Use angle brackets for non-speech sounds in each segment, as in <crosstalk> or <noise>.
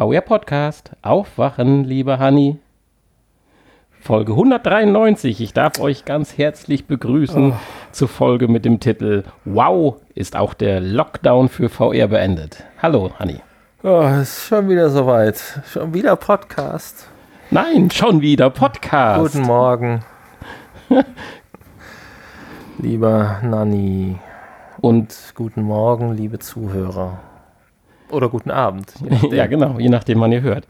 VR Podcast. Aufwachen, liebe Hanni. Folge 193. Ich darf euch ganz herzlich begrüßen oh. zur Folge mit dem Titel Wow, ist auch der Lockdown für VR beendet. Hallo, Hanni. Oh, ist schon wieder soweit. Schon wieder Podcast. Nein, schon wieder Podcast. Guten Morgen. <laughs> Lieber Nanni. Und guten Morgen, liebe Zuhörer. Oder guten Abend. <laughs> ja, genau, je nachdem, wann ihr hört.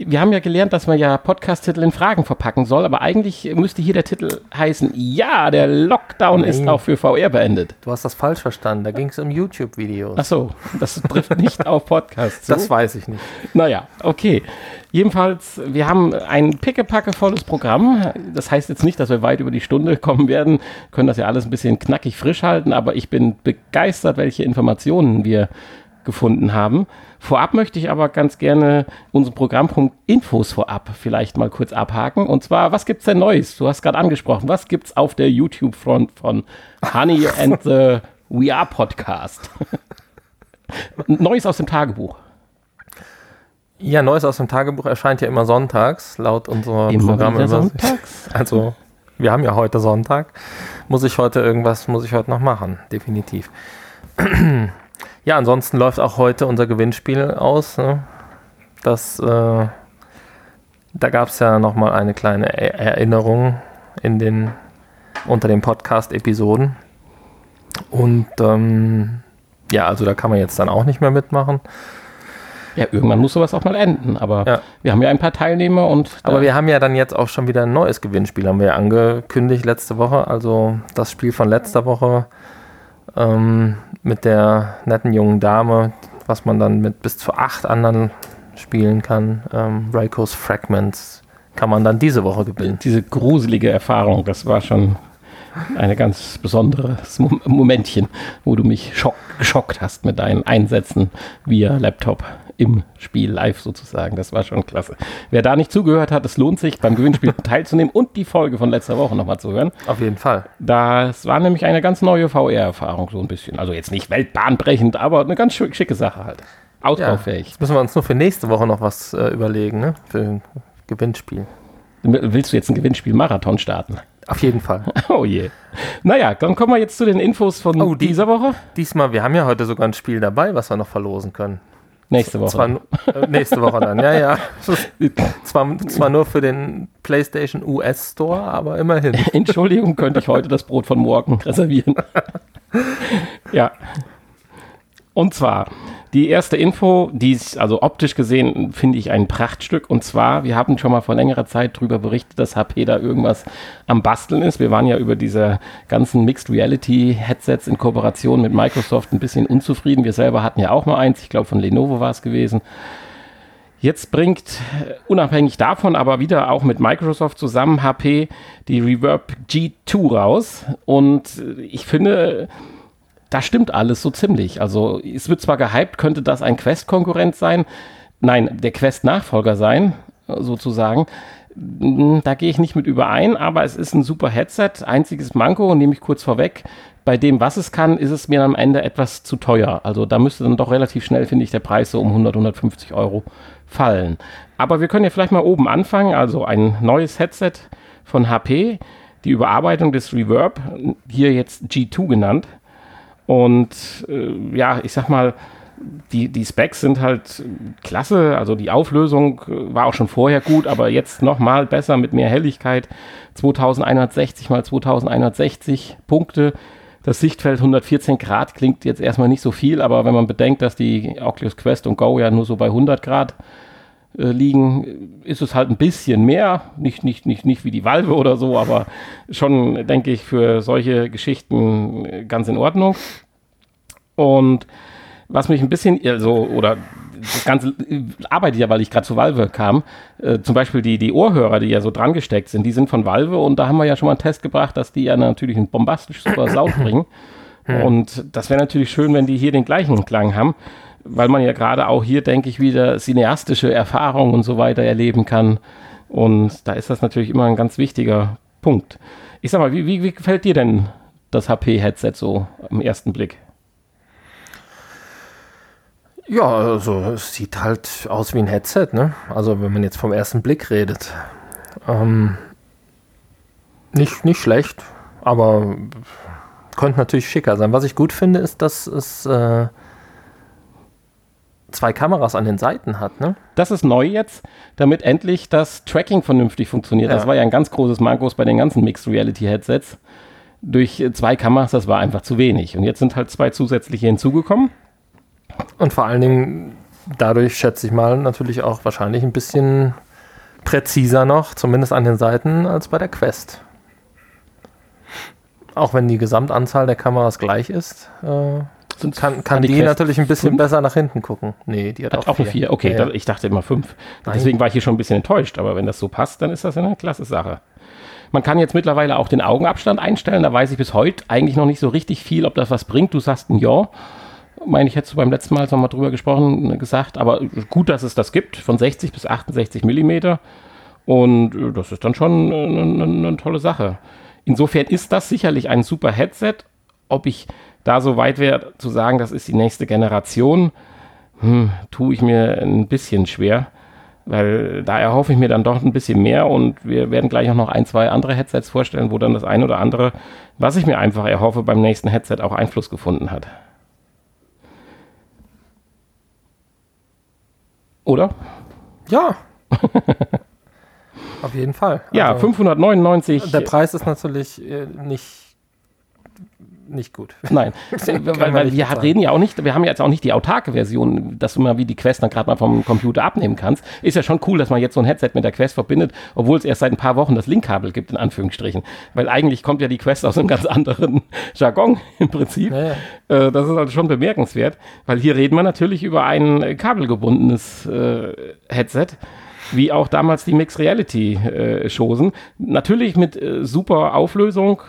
Wir haben ja gelernt, dass man ja Podcast-Titel in Fragen verpacken soll, aber eigentlich müsste hier der Titel heißen, ja, der Lockdown Nein. ist auch für VR beendet. Du hast das falsch verstanden, da ging es um YouTube-Videos. Ach so, das trifft nicht auf Podcasts. <laughs> So? Das weiß ich nicht. Naja, okay. Jedenfalls, wir haben ein pickepackevolles Programm. Das heißt jetzt nicht, dass wir weit über die Stunde kommen werden, können das ja alles ein bisschen knackig frisch halten, aber ich bin begeistert, welche Informationen wir gefunden haben. Vorab möchte ich aber ganz gerne unseren Programmpunkt Infos vorab vielleicht mal kurz abhaken. Und zwar, was gibt es denn Neues? Du hast gerade angesprochen, was gibt es auf der YouTube-Front von Honey and the We Are Podcast? <laughs> Neues aus dem Tagebuch. Ja, Neues aus dem Tagebuch erscheint ja immer sonntags, laut unserer immer Programme. Sonntags? <laughs> Also, wir haben ja heute Sonntag. Muss ich heute irgendwas, muss ich heute noch machen, definitiv. <clears throat> Ja, ansonsten läuft auch heute unser Gewinnspiel aus. Ne? Das, äh, da gab es ja nochmal eine kleine Erinnerung in den, unter den Podcast-Episoden. Und ähm, ja, also da kann man jetzt dann auch nicht mehr mitmachen. Ja, irgendwann muss sowas auch mal enden. Aber ja. wir haben ja ein paar Teilnehmer und. Aber wir haben ja dann jetzt auch schon wieder ein neues Gewinnspiel, haben wir ja angekündigt letzte Woche. Also das Spiel von letzter Woche ähm, mit der netten jungen Dame, was man dann mit bis zu acht anderen spielen kann. Ähm, Raikos Fragments kann man dann diese Woche gewinnen. Diese gruselige Erfahrung, das war schon ein ganz besonderes Momentchen, wo du mich schock, geschockt hast mit deinen Einsätzen via Laptop im Spiel live sozusagen. Das war schon klasse. Wer da nicht zugehört hat, es lohnt sich, beim Gewinnspiel <laughs> teilzunehmen und die Folge von letzter Woche nochmal zu hören. Auf jeden Fall. Das war nämlich eine ganz neue VR-Erfahrung, so ein bisschen. Also jetzt nicht weltbahnbrechend, aber eine ganz schicke Sache halt. Ausbaufähig. Ja, jetzt müssen wir uns nur für nächste Woche noch was äh, überlegen, ne? Für ein Gewinnspiel. Willst du jetzt ein Gewinnspiel-Marathon starten? Auf jeden Fall. <laughs> Oh je. Naja, dann kommen wir jetzt zu den Infos von oh, die, dieser Woche. Diesmal, wir haben ja heute sogar ein Spiel dabei, was wir noch verlosen können. Nächste Woche. Zwar, äh, nächste Woche dann, ja, ja. <laughs> zwar, zwar nur für den PlayStation US Store, aber immerhin. <laughs> Entschuldigung, könnte ich heute das Brot von morgen reservieren. ja. Und zwar die erste Info, die ist also optisch gesehen, finde ich ein Prachtstück. Und zwar, wir haben schon mal vor längerer Zeit darüber berichtet, dass HP da irgendwas am Basteln ist. Wir waren ja über diese ganzen Mixed Reality Headsets in Kooperation mit Microsoft ein bisschen unzufrieden. Wir selber hatten ja auch mal eins, ich glaube von Lenovo war es gewesen. Jetzt bringt, äh, unabhängig davon, aber wieder auch mit Microsoft zusammen HP die Reverb G2 raus. Und äh, ich finde, da stimmt alles so ziemlich. Also es wird zwar gehypt, könnte das ein Quest-Konkurrent sein, nein, der Quest-Nachfolger sein, sozusagen. Hm, da gehe ich nicht mit überein, aber es ist ein super Headset. Einziges Manko, nehme ich kurz vorweg, bei dem, was es kann, ist es mir am Ende etwas zu teuer. Also da müsste dann doch relativ schnell, finde ich, der Preis so um 100, 150 Euro fallen. Aber wir können ja vielleicht mal oben anfangen. Also ein neues Headset von HP, die Überarbeitung des Reverb, hier jetzt G2 genannt. Und äh, ja, ich sag mal, die, die Specs sind halt klasse. Also die Auflösung äh, war auch schon vorher gut, aber jetzt nochmal besser mit mehr Helligkeit. 2160 mal 2160 Punkte. Das Sichtfeld 114 Grad klingt jetzt erstmal nicht so viel, aber wenn man bedenkt, dass die Oculus Quest und Go ja nur so bei 100 Grad äh, liegen, ist es halt ein bisschen mehr. Nicht, nicht, nicht, nicht wie die Valve oder so, aber schon, denke ich, für solche Geschichten äh, ganz in Ordnung. Und was mich ein bisschen, also, oder das Ganze äh, arbeitet ja, weil ich gerade zu Valve kam. Äh, zum Beispiel die, die Ohrhörer, die ja so dran gesteckt sind, die sind von Valve und da haben wir ja schon mal einen Test gebracht, dass die ja natürlich einen bombastisch super Sound <clears throat> bringen. Und das wäre natürlich schön, wenn die hier den gleichen Klang haben weil man ja gerade auch hier, denke ich, wieder cineastische Erfahrungen und so weiter erleben kann. Und da ist das natürlich immer ein ganz wichtiger Punkt. Ich sag mal, wie, wie, wie gefällt dir denn das HP-Headset so am ersten Blick? Ja, also es sieht halt aus wie ein Headset, ne? Also wenn man jetzt vom ersten Blick redet. Ähm, nicht, nicht schlecht, aber könnte natürlich schicker sein. Was ich gut finde, ist, dass es äh, zwei Kameras an den Seiten hat, ne? Das ist neu jetzt, damit endlich das Tracking vernünftig funktioniert. Ja. Das war ja ein ganz großes Mankos bei den ganzen Mixed Reality Headsets. Durch äh, zwei Kameras, das war einfach zu wenig. Und jetzt sind halt zwei zusätzliche hinzugekommen. Und vor allen Dingen dadurch, schätze ich mal, natürlich auch wahrscheinlich ein bisschen präziser noch, zumindest an den Seiten, als bei der Quest. Auch wenn die Gesamtanzahl der Kameras gleich ist, äh, kann, kann die, Quest natürlich ein bisschen fünf? besser nach hinten gucken. Nee, die hat, Hat auch eine vier. Okay, Ja, da, ich dachte immer fünf. Nein. Deswegen war ich hier schon ein bisschen enttäuscht. Aber wenn das so passt, dann ist das ja eine klasse Sache. Man kann jetzt mittlerweile auch den Augenabstand einstellen. Da weiß ich bis heute eigentlich noch nicht so richtig viel, ob das was bringt. Du sagst ein Ja. Meine ich, hättest du beim letzten Mal, als wir mal drüber gesprochen, gesagt. Aber gut, dass es das gibt. Von 60 bis 68 Millimeter. Und äh, das ist dann schon äh, eine, eine, eine tolle Sache. Insofern ist das sicherlich ein super Headset. Ob ich da so weit wäre zu sagen, das ist die nächste Generation, hm, tue ich mir ein bisschen schwer, weil da erhoffe ich mir dann doch ein bisschen mehr und wir werden gleich auch noch ein, zwei andere Headsets vorstellen, wo dann das ein oder andere, was ich mir einfach erhoffe, beim nächsten Headset auch Einfluss gefunden hat. Oder? Ja. <laughs> Auf jeden Fall. Ja, Also, 599. Der Preis ist natürlich äh, nicht, nicht gut. Nein, <laughs> weil, weil wir bezahlen. reden ja auch nicht, wir haben ja jetzt auch nicht die autarke Version, dass du mal wie die Quest dann gerade mal vom Computer abnehmen kannst. Ist ja schon cool, dass man jetzt so ein Headset mit der Quest verbindet, obwohl es erst seit ein paar Wochen das Linkkabel gibt, in Anführungsstrichen. Weil eigentlich kommt ja die Quest aus einem ganz anderen <laughs> Jargon im Prinzip. Ja, ja. Äh, das ist also schon bemerkenswert, weil hier reden wir natürlich über ein äh, kabelgebundenes äh, Headset, wie auch damals die Mixed Reality äh, Chosen. Natürlich mit äh, super Auflösung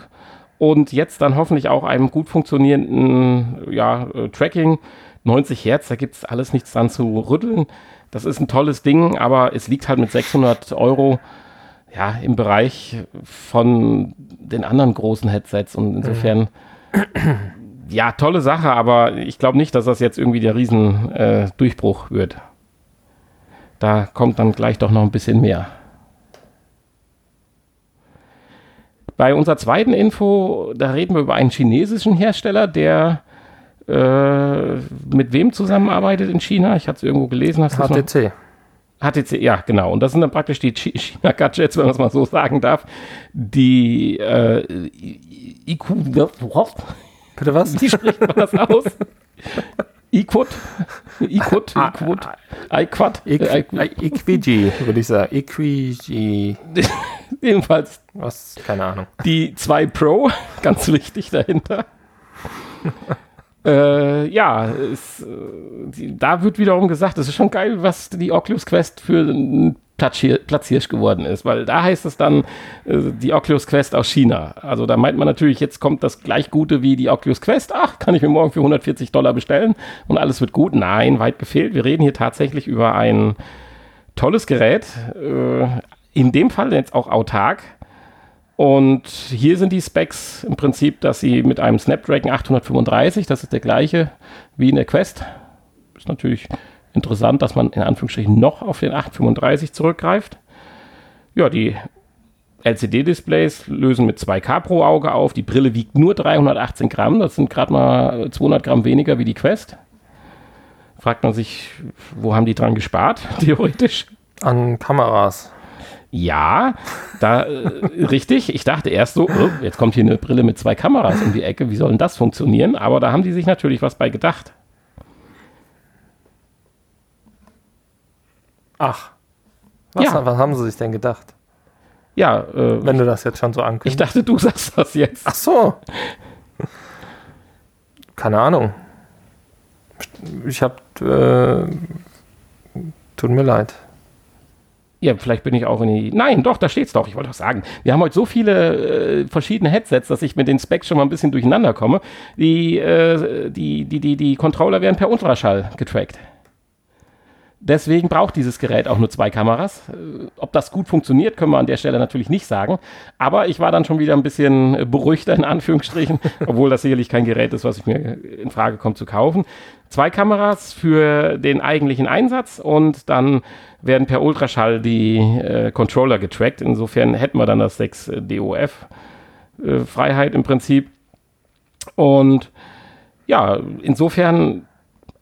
und jetzt dann hoffentlich auch einem gut funktionierenden ja, äh, Tracking. 90 Hertz, da gibt es alles nichts dran zu rütteln. Das ist ein tolles Ding, aber es liegt halt mit 600 Euro ja, im Bereich von den anderen großen Headsets und insofern ja, tolle Sache, aber ich glaube nicht, dass das jetzt irgendwie der riesen äh, wird. Da kommt dann gleich doch noch ein bisschen mehr. Bei unserer zweiten Info, da reden wir über einen chinesischen Hersteller, der äh, mit wem zusammenarbeitet in China? Ich hatte es irgendwo gelesen. Hast HTC. HTC, ja, genau. Und das sind dann praktisch die Chi- <laughs> China-Gadgets, wenn man es mal so sagen darf, die äh, IQ, <laughs> Bitte was? wie spricht man das aus? <laughs> IQuad? Equ Äh, äh, Equigi, würde ich sagen. Equigi. <laughs> Jedenfalls Was? Keine Ahnung. die 2 Pro, <laughs> ganz wichtig dahinter. äh, ja, es, äh, da wird wiederum gesagt, es ist schon geil, was die Oculus Quest für ein Platzhirsch geworden ist, weil da heißt es dann äh, die Oculus Quest aus China. Also da meint man natürlich, jetzt kommt das gleich Gute wie die Oculus Quest. Ach, kann ich mir morgen für 140 Dollar bestellen und alles wird gut. Nein, weit gefehlt. Wir reden hier tatsächlich über ein tolles Gerät. Äh, in dem Fall jetzt auch autark. Und hier sind die Specs im Prinzip, dass sie mit einem Snapdragon 835, das ist der gleiche wie in der Quest, ist natürlich interessant, dass man in Anführungsstrichen noch auf den 835 zurückgreift. Ja, die LCD-Displays lösen mit 2K pro Auge auf. Die Brille wiegt nur 318 Gramm. Das sind gerade mal 200 Gramm weniger wie die Quest. Fragt man sich, wo haben die dran gespart, <laughs> theoretisch? An Kameras. Ja, da äh, richtig. Ich dachte erst so, oh, jetzt kommt hier eine Brille mit zwei Kameras um die Ecke. Wie soll denn das funktionieren? Aber da haben die sich natürlich was bei gedacht. Ach. Was, Ja. was haben sie sich denn gedacht? Ja, äh, Wenn du das jetzt schon so ich ankündigst. dachte, du sagst das jetzt. Ach so. Keine Ahnung. Ich hab. Äh, tut mir leid. Ja, vielleicht bin ich auch in die. Nein, doch, da steht's doch. Ich wollte doch sagen. Wir haben heute so viele äh, verschiedene Headsets, dass ich mit den Specs schon mal ein bisschen durcheinander komme. Die, äh, die, die, die, die Controller werden per Ultraschall getrackt. Deswegen braucht dieses Gerät auch nur zwei Kameras. Äh, ob das gut funktioniert, können wir an der Stelle natürlich nicht sagen. Aber ich war dann schon wieder ein bisschen äh, beruhigter in Anführungsstrichen, <laughs> obwohl das sicherlich kein Gerät ist, was ich mir in Frage kommt zu kaufen. Zwei Kameras für den eigentlichen Einsatz und dann werden per Ultraschall die äh, Controller getrackt. Insofern hätten wir dann das 6 äh, DOF äh, Freiheit im Prinzip. Und ja, insofern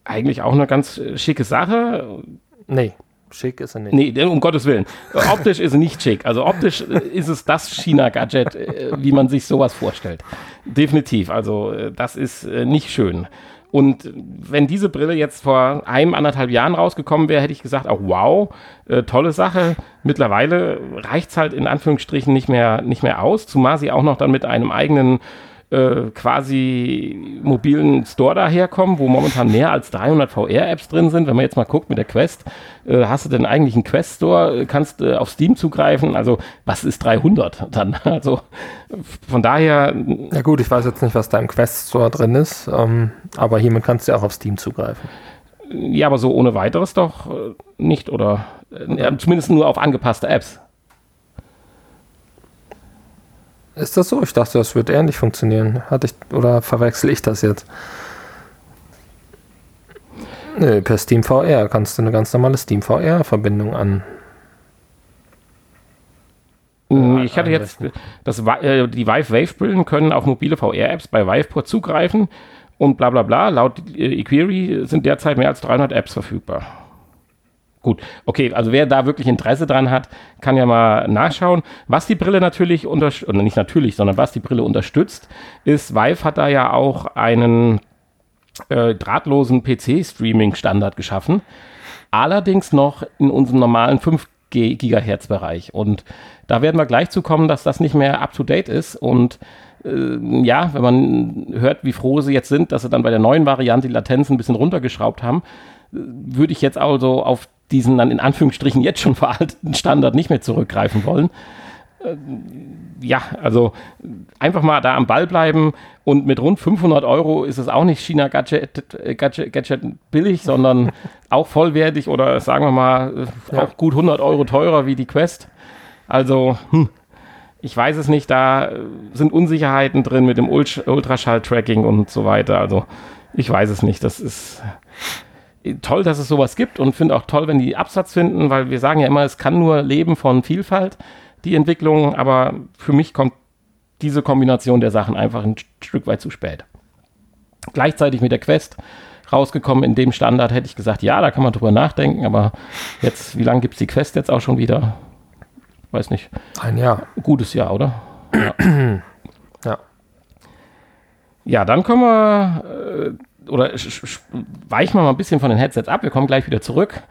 eigentlich auch eine ganz äh, schicke Sache. Nee, schick ist er nicht. Nee, um Gottes Willen. Optisch ist er nicht schick. Also optisch äh, ist es das China-Gadget, äh, wie man sich sowas vorstellt. Definitiv. Also das ist nicht schön. Und wenn diese Brille jetzt vor einem, anderthalb Jahren rausgekommen wäre, hätte ich gesagt, auch wow, äh, tolle Sache. Mittlerweile reicht es halt in Anführungsstrichen nicht mehr, nicht mehr aus, zumal sie auch noch dann mit einem eigenen äh, quasi mobilen Store daherkommen, wo momentan mehr als 300 VR-Apps drin sind. Wenn man jetzt mal guckt mit der Quest, äh, hast du denn eigentlich einen Quest-Store? Kannst äh, auf Steam zugreifen? Also, was ist 300 dann? <laughs> Also, von daher. Ja, gut, ich weiß jetzt nicht, was da im Quest-Store drin ist, ähm, aber hiermit kannst du ja auch auf Steam zugreifen. Ja, aber so ohne weiteres doch äh, nicht, oder? Äh, zumindest nur auf angepasste Apps. Ist das so? Ich dachte, das wird ähnlich funktionieren. Hatte ich, oder verwechsel ich das jetzt? Nö, per Steam VR kannst du eine ganz normale Steam VR-Verbindung an. Hm, ich hatte jetzt, das, äh, die Vive Wave-Brillen können auf mobile VR-Apps bei Viveport zugreifen und bla bla bla. Laut äh, eQuery sind derzeit mehr als 300 Apps verfügbar. Gut, okay, also wer da wirklich Interesse dran hat, kann ja mal nachschauen. Was die Brille natürlich unterstützt, oder nicht natürlich, sondern was die Brille unterstützt, ist, Vive hat da ja auch einen äh, drahtlosen PC-Streaming-Standard geschaffen. Allerdings noch in unserem normalen 5 Gigahertz Bereich. Und da werden wir gleich zu kommen, dass das nicht mehr up to date ist. Und äh, ja, wenn man hört, wie froh sie jetzt sind, dass sie dann bei der neuen Variante die Latenz ein bisschen runtergeschraubt haben, äh, würde ich jetzt also auf diesen dann in Anführungsstrichen jetzt schon veralteten Standard nicht mehr zurückgreifen wollen. Äh, ja, also einfach mal da am Ball bleiben und mit rund 500 Euro ist es auch nicht China Gadget, äh, Gadget, Gadget billig, sondern <laughs> auch vollwertig oder sagen wir mal äh, ja. auch gut 100 Euro teurer wie die Quest. Also, hm, ich weiß es nicht, da sind Unsicherheiten drin mit dem Ultraschall-Tracking und so weiter. Also, ich weiß es nicht. Das ist toll, dass es sowas gibt und finde auch toll, wenn die Absatz finden, weil wir sagen ja immer, es kann nur leben von Vielfalt, die Entwicklung, aber für mich kommt diese Kombination der Sachen einfach ein Stück weit zu spät. Gleichzeitig mit der Quest rausgekommen in dem Standard, hätte ich gesagt, ja, da kann man drüber nachdenken, aber jetzt, wie lange gibt es die Quest jetzt auch schon wieder? Weiß nicht. Ein Jahr. Gutes Jahr, oder? Ja. ja. Dann kommen wir äh, oder weichen wir mal ein bisschen von den Headsets ab. Wir kommen gleich wieder zurück.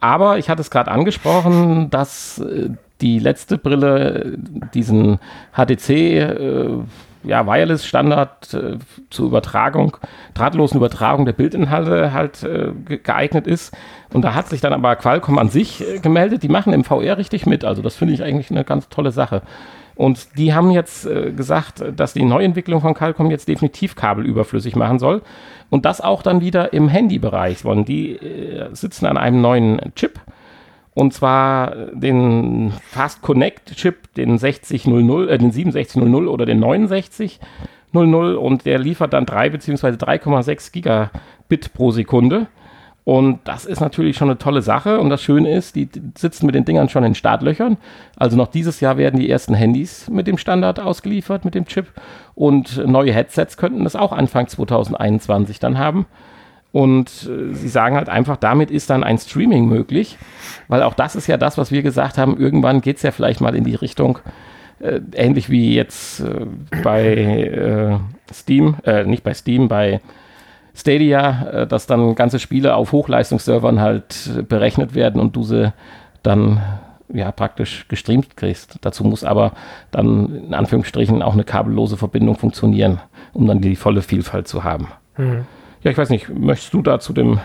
Aber ich hatte es gerade angesprochen, dass äh, die letzte Brille diesen HTC äh, ja, Wireless Standard äh, zur Übertragung, drahtlosen Übertragung der Bildinhalte halt äh, geeignet ist. Und da hat sich dann aber Qualcomm an sich äh, gemeldet. Die machen im VR richtig mit. Also das finde ich eigentlich eine ganz tolle Sache. Und die haben jetzt äh, gesagt, dass die Neuentwicklung von Qualcomm jetzt definitiv kabelüberflüssig machen soll. Und das auch dann wieder im Handybereich wollen. Die äh, sitzen an einem neuen Chip. Und zwar den Fast Connect Chip, den 6000, äh, den 6700 oder den 6900. Und der liefert dann 3 bzw. 3,6 Gigabit pro Sekunde. Und das ist natürlich schon eine tolle Sache. Und das Schöne ist, die sitzen mit den Dingern schon in Startlöchern. Also noch dieses Jahr werden die ersten Handys mit dem Standard ausgeliefert, mit dem Chip. Und neue Headsets könnten das auch Anfang 2021 dann haben. Und äh, sie sagen halt einfach, damit ist dann ein Streaming möglich, weil auch das ist ja das, was wir gesagt haben, irgendwann geht es ja vielleicht mal in die Richtung, äh, ähnlich wie jetzt äh, bei äh, Steam, äh, nicht bei Steam, bei Stadia, äh, dass dann ganze Spiele auf Hochleistungsservern halt berechnet werden und du sie dann ja, praktisch gestreamt kriegst. Dazu muss aber dann in Anführungsstrichen auch eine kabellose Verbindung funktionieren, um dann die volle Vielfalt zu haben. Mhm. Ja, ich weiß nicht, möchtest du da zu dem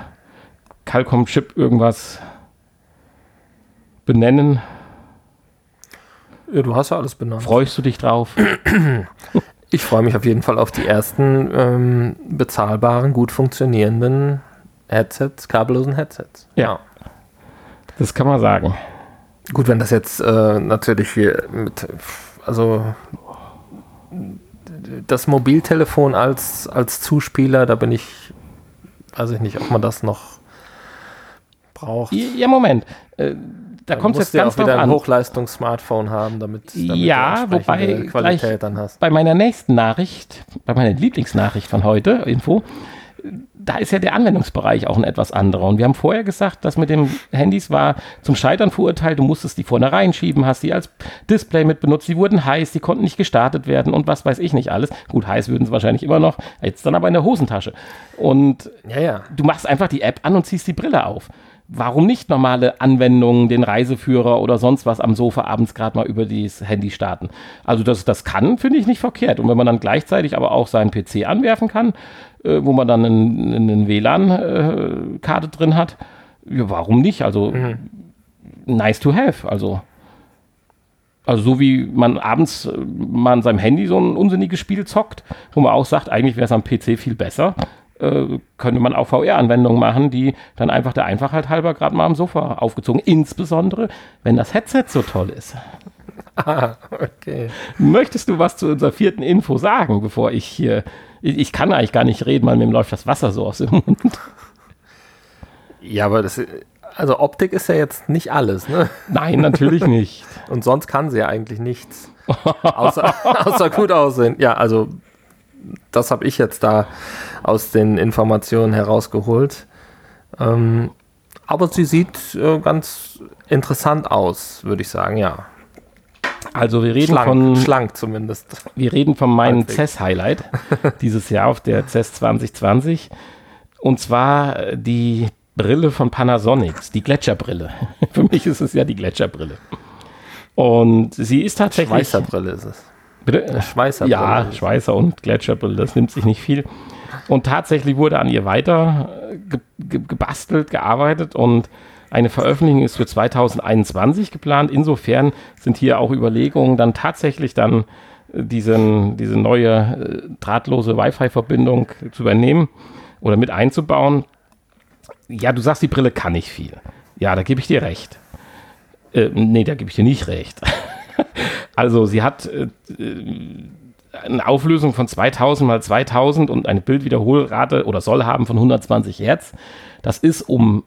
Qualcomm-Chip irgendwas benennen? Ja, du hast ja alles benannt. Freust du dich drauf? <clears throat> Ich freue mich auf jeden Fall auf die ersten ähm, bezahlbaren, gut funktionierenden Headsets, kabellosen Headsets. Ja. Das kann man sagen. Gut, wenn das jetzt äh, natürlich hier mit, also das Mobiltelefon als, als Zuspieler, da bin ich, weiß ich nicht, ob man das noch braucht. Ja, Moment. Da kommt es jetzt ja ganz auch wieder ein. Hochleistungs-Smartphone haben, damit, damit Ja, du wobei Qualität dann hast. bei meiner nächsten Nachricht, bei meiner Lieblingsnachricht von heute, Info, da ist ja der Anwendungsbereich auch ein etwas anderer. Und wir haben vorher gesagt, dass mit dem Handys war zum Scheitern verurteilt, du musstest die vorne reinschieben, hast die als Display mit benutzt, die wurden heiß, die konnten nicht gestartet werden und was weiß ich nicht alles. Gut, heiß würden sie wahrscheinlich immer noch, jetzt dann aber in der Hosentasche. Und Ja, ja. du machst einfach die App an und ziehst die Brille auf. Warum nicht normale Anwendungen, den Reiseführer oder sonst was am Sofa abends gerade mal über das Handy starten? Also das, das kann, finde ich nicht verkehrt. Und wenn man dann gleichzeitig aber auch seinen PC anwerfen kann, äh, wo man dann einen, einen WLAN-Karte drin hat, ja, warum nicht? Also nice to have. Also also so wie man abends äh, mal an seinem Handy so ein unsinniges Spiel zockt, wo man auch sagt, eigentlich wäre es am PC viel besser, äh, könnte man auch VR-Anwendungen machen, die dann einfach der Einfachheit halber gerade mal am Sofa aufgezogen. Insbesondere, wenn das Headset so toll ist. <laughs> Ah, okay. Möchtest du was zu unserer vierten Info sagen, bevor ich hier. Ich, ich kann eigentlich gar nicht reden, weil mir läuft das Wasser so aus dem Mund. Ja, aber das, also Optik ist ja jetzt nicht alles, ne? Nein, natürlich nicht. Und sonst kann sie ja eigentlich nichts. Außer, außer gut aussehen. Ja, also das habe ich jetzt da aus den Informationen herausgeholt. Ähm, aber sie sieht äh, ganz interessant aus, würde ich sagen, ja. Also wir reden Schlank, von schlank zumindest. Wir reden von meinem Halbwegs. CES-Highlight dieses Jahr auf der CES 2020. Und zwar äh, die Brille von Panasonic, die Gletscherbrille. <laughs> Für mich ist es ja die Gletscherbrille. Und sie ist tatsächlich. Schweißerbrille ist es. Bitte? Schweißerbrille. Ja, Schweißer und Gletscherbrille, das nimmt sich nicht viel. Und tatsächlich wurde an ihr weiter äh, ge ge gebastelt, gearbeitet und eine Veröffentlichung ist für 2021 geplant. Insofern sind hier auch Überlegungen, dann tatsächlich dann äh, diesen, diese neue äh, drahtlose Wi-Fi-Verbindung zu übernehmen oder mit einzubauen. Ja, du sagst, die Brille kann nicht viel. Ja, da gebe ich dir recht. Äh, nee, da gebe ich dir nicht recht. <laughs> also sie hat äh, eine Auflösung von 2000 mal 2000 und eine Bildwiederholrate oder soll haben von 120 Hertz. Das ist, um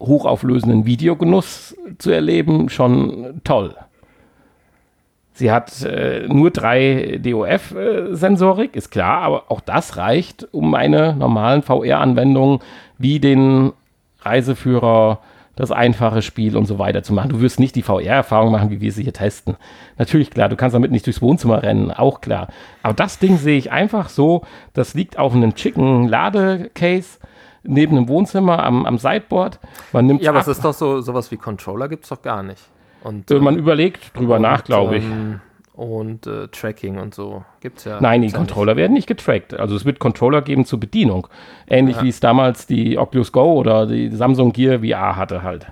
hochauflösenden Videogenuss zu erleben, schon toll. Sie hat äh, nur drei DOF-Sensorik, ist klar, aber auch das reicht, um eine normalen VR-Anwendung wie den Reiseführer, das einfache Spiel und so weiter zu machen. Du wirst nicht die VR-Erfahrung machen, wie wir sie hier testen. Natürlich klar, du kannst damit nicht durchs Wohnzimmer rennen, auch klar. Aber das Ding sehe ich einfach so, das liegt auf einem chicken Ladecase neben dem Wohnzimmer am, am Sideboard. Man nimmt Ja, aber ab, es ist doch so, sowas wie Controller gibt es doch gar nicht. Und, äh, man ähm, überlegt drüber und, nach, glaube ich. ähm, Und äh, Tracking und so gibt es ja. Nein, die gibt's Controller werden nicht getrackt. Also es wird Controller geben zur Bedienung. Ähnlich Ja. wie es damals die Oculus Go oder die Samsung Gear VR hatte halt.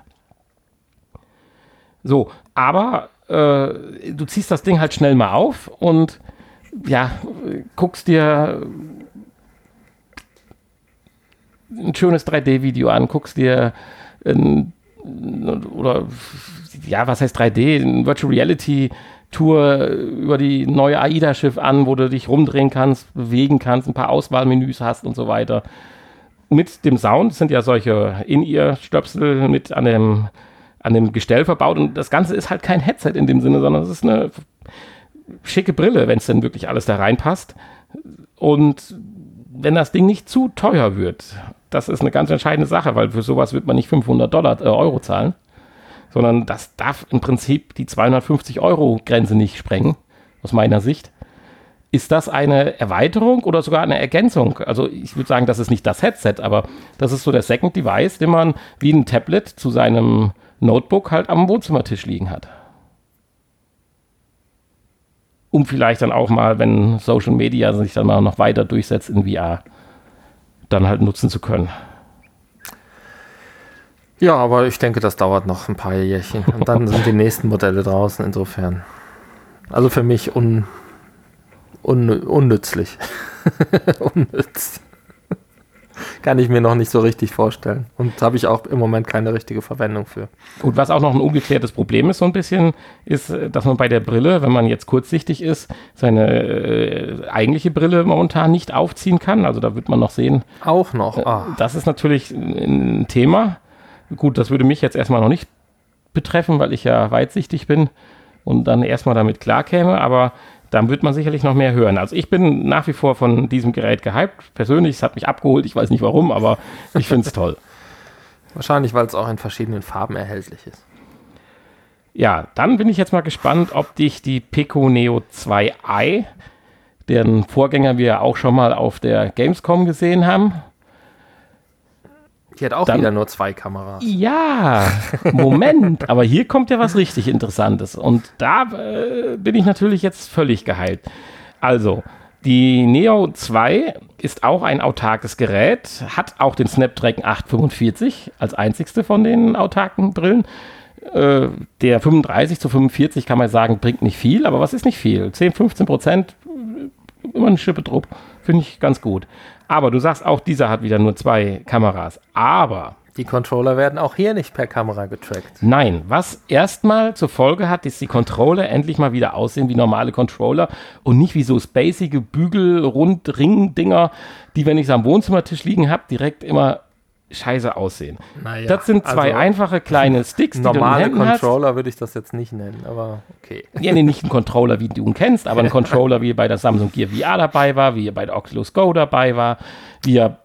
So, aber äh, du ziehst das Ding halt schnell mal auf und ja, guckst dir ein schönes 3D-Video an, guckst dir ein, oder ja, was heißt 3D? Ein Virtual Reality Tour über die neue AIDA-Schiff an, wo du dich rumdrehen kannst, bewegen kannst, ein paar Auswahlmenüs hast und so weiter. Mit dem Sound sind ja solche In-Ear-Stöpsel mit an dem, an dem Gestell verbaut und das Ganze ist halt kein Headset in dem Sinne, sondern es ist eine schicke Brille, wenn es denn wirklich alles da reinpasst. Und wenn das Ding nicht zu teuer wird, das ist eine ganz entscheidende Sache, weil für sowas wird man nicht 500 Dollar, äh, Euro zahlen, sondern das darf im Prinzip die 250 Euro Grenze nicht sprengen, aus meiner Sicht. Ist das eine Erweiterung oder sogar eine Ergänzung? Also ich würde sagen, das ist nicht das Headset, aber das ist so der Second Device, den man wie ein Tablet zu seinem Notebook halt am Wohnzimmertisch liegen hat. Um vielleicht dann auch mal, wenn Social Media sich dann mal noch weiter durchsetzt in VR, dann halt nutzen zu können. Ja, aber ich denke, das dauert noch ein paar Jährchen. Und dann sind die nächsten Modelle draußen, insofern. Also für mich un, un, unnützlich. <laughs> Unnütz. kann ich mir noch nicht so richtig vorstellen. Und habe ich auch im Moment keine richtige Verwendung für. Gut, was auch noch ein ungeklärtes Problem ist, so ein bisschen, ist, dass man bei der Brille, wenn man jetzt kurzsichtig ist, seine äh, eigentliche Brille momentan nicht aufziehen kann. Also da wird man noch sehen. Auch noch. Ah. Das ist natürlich ein Thema. Gut, das würde mich jetzt erstmal noch nicht betreffen, weil ich ja weitsichtig bin und dann erstmal damit klarkäme, aber dann wird man sicherlich noch mehr hören. Also ich bin nach wie vor von diesem Gerät gehypt. Persönlich, es hat mich abgeholt, ich weiß nicht warum, aber ich finde es toll. <laughs> Wahrscheinlich, weil es auch in verschiedenen Farben erhältlich ist. Ja, dann bin ich jetzt mal gespannt, ob dich die Pico Neo 2i, deren Vorgänger wir auch schon mal auf der Gamescom gesehen haben, die hat auch Dann, wieder nur zwei Kameras. Ja, Moment, aber hier kommt ja was richtig Interessantes. Und da äh, bin ich natürlich jetzt völlig geheilt. Also, die Neo 2 ist auch ein autarkes Gerät, hat auch den Snapdragon 845 als einzigste von den autarken Brillen. Äh, der 35 zu 45 kann man sagen, bringt nicht viel, aber was ist nicht viel? 10, 15 Prozent, immer eine Schippe Druck, finde ich ganz gut. Aber du sagst auch, dieser hat wieder nur zwei Kameras. Aber. Die Controller werden auch hier nicht per Kamera getrackt. Nein, was erstmal zur Folge hat, dass die Controller endlich mal wieder aussehen wie normale Controller und nicht wie so spacige Bügel, Rund, Ring-Dinger, die, wenn ich es am Wohnzimmertisch liegen habe, direkt immer scheiße aussehen. Naja, das sind zwei also einfache kleine <laughs> Sticks, die normale du Controller würde ich das jetzt nicht nennen, aber okay. <laughs> Ja, nee, nicht ein Controller, wie du ihn kennst, aber ein <laughs> Controller, wie er bei der Samsung Gear VR dabei war, wie er bei der Oculus Go dabei war, wie er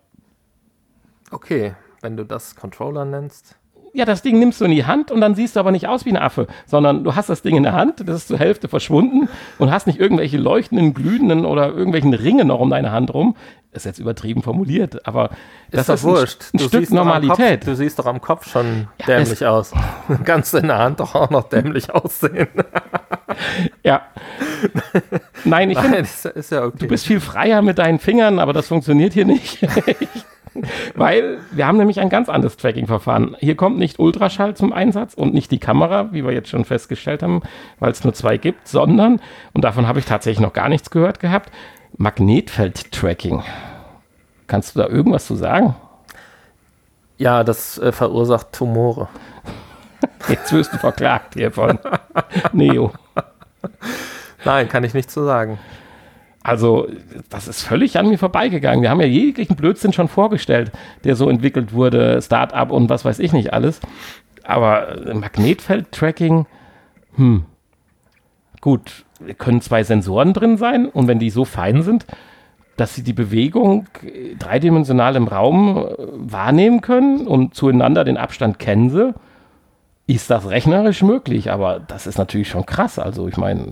Okay, wenn du das Controller nennst ja, das Ding nimmst du in die Hand und dann siehst du aber nicht aus wie ein Affe, sondern du hast das Ding in der Hand, das ist zur Hälfte verschwunden und hast nicht irgendwelche leuchtenden, glühenden oder irgendwelchen Ringe noch um deine Hand rum. Ist jetzt übertrieben formuliert, aber ist das ist wurscht. ein, ein Stück Normalität. Kopf, du siehst doch am Kopf schon ja, dämlich aus. <laughs> Kannst du in der Hand doch auch noch dämlich aussehen. <laughs> ja. Nein, ich <laughs> finde, ja okay. du bist viel freier mit deinen Fingern, aber das funktioniert hier nicht. <laughs> Weil wir haben nämlich ein ganz anderes Tracking-Verfahren. Hier kommt nicht Ultraschall zum Einsatz und nicht die Kamera, wie wir jetzt schon festgestellt haben, weil es nur zwei gibt, sondern, und davon habe ich tatsächlich noch gar nichts gehört gehabt, Magnetfeld-Tracking. Kannst du da irgendwas zu sagen? Ja, das äh, verursacht Tumore. Jetzt wirst du verklagt hier von <laughs> Neo. Nein, kann ich nicht zu sagen. Also, das ist völlig an mir vorbeigegangen. Wir haben ja jeglichen Blödsinn schon vorgestellt, der so entwickelt wurde, Startup und was weiß ich nicht alles. Aber äh, Magnetfeld-Tracking, hm. Gut, können zwei Sensoren drin sein und wenn die so fein sind, dass sie die Bewegung dreidimensional im Raum äh, wahrnehmen können und zueinander den Abstand kennen sie, ist das rechnerisch möglich. Aber das ist natürlich schon krass. Also, ich meine,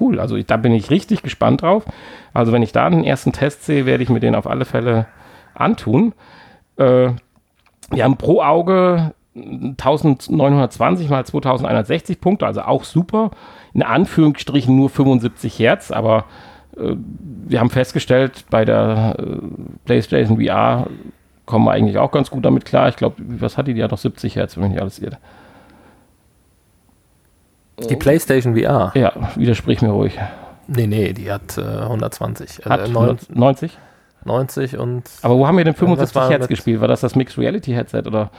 cool. Also ich, da bin ich richtig gespannt drauf. Also wenn ich da einen ersten Test sehe, werde ich mir den auf alle Fälle antun. Äh, wir haben pro Auge 1920 mal 2160 Punkte, also auch super. In Anführungsstrichen nur 75 Hertz, aber äh, wir haben festgestellt, bei der äh, PlayStation VR kommen wir eigentlich auch ganz gut damit klar. Ich glaube, was hat die? Hat noch 70 Hertz, wenn ich alles irre. Die PlayStation VR? Ja, widersprich mir ruhig. Nee, nee, die hat äh, 120. Hat äh, 90? 90 und. Aber wo haben wir denn 75 Hertz gespielt? War das das Mixed Reality Headset oder?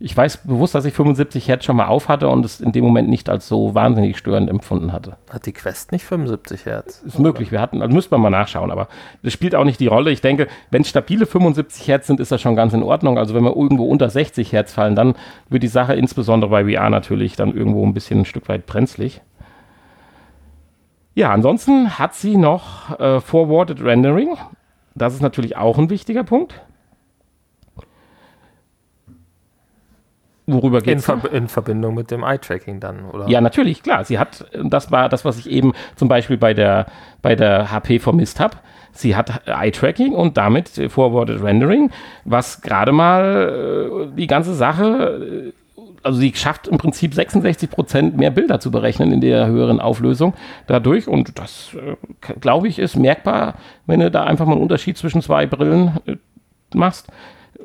Ich weiß bewusst, dass ich 75 Hertz schon mal auf hatte und es in dem Moment nicht als so wahnsinnig störend empfunden hatte. Hat die Quest nicht 75 Hertz? Ist möglich, wir hatten, also müsste man mal nachschauen, aber das spielt auch nicht die Rolle. Ich denke, wenn es stabile 75 Hertz sind, ist das schon ganz in Ordnung. Also wenn wir irgendwo unter 60 Hertz fallen, dann wird die Sache insbesondere bei VR natürlich dann irgendwo ein bisschen ein Stück weit brenzlig. Ja, ansonsten hat sie noch äh, Forwarded Rendering. Das ist natürlich auch ein wichtiger Punkt. Worüber geht es? In, Ver in, Verbindung mit dem Eye-Tracking dann, oder? Ja, natürlich, klar. Sie hat, das war das, was ich eben zum Beispiel bei der, bei der HP vermisst habe. Sie hat Eye-Tracking und damit Forwarded Rendering, was gerade mal äh, die ganze Sache, äh, also sie schafft im Prinzip 66 Prozent mehr Bilder zu berechnen in der höheren Auflösung dadurch. Und das, äh, glaube ich, ist merkbar, wenn du da einfach mal einen Unterschied zwischen zwei Brillen machst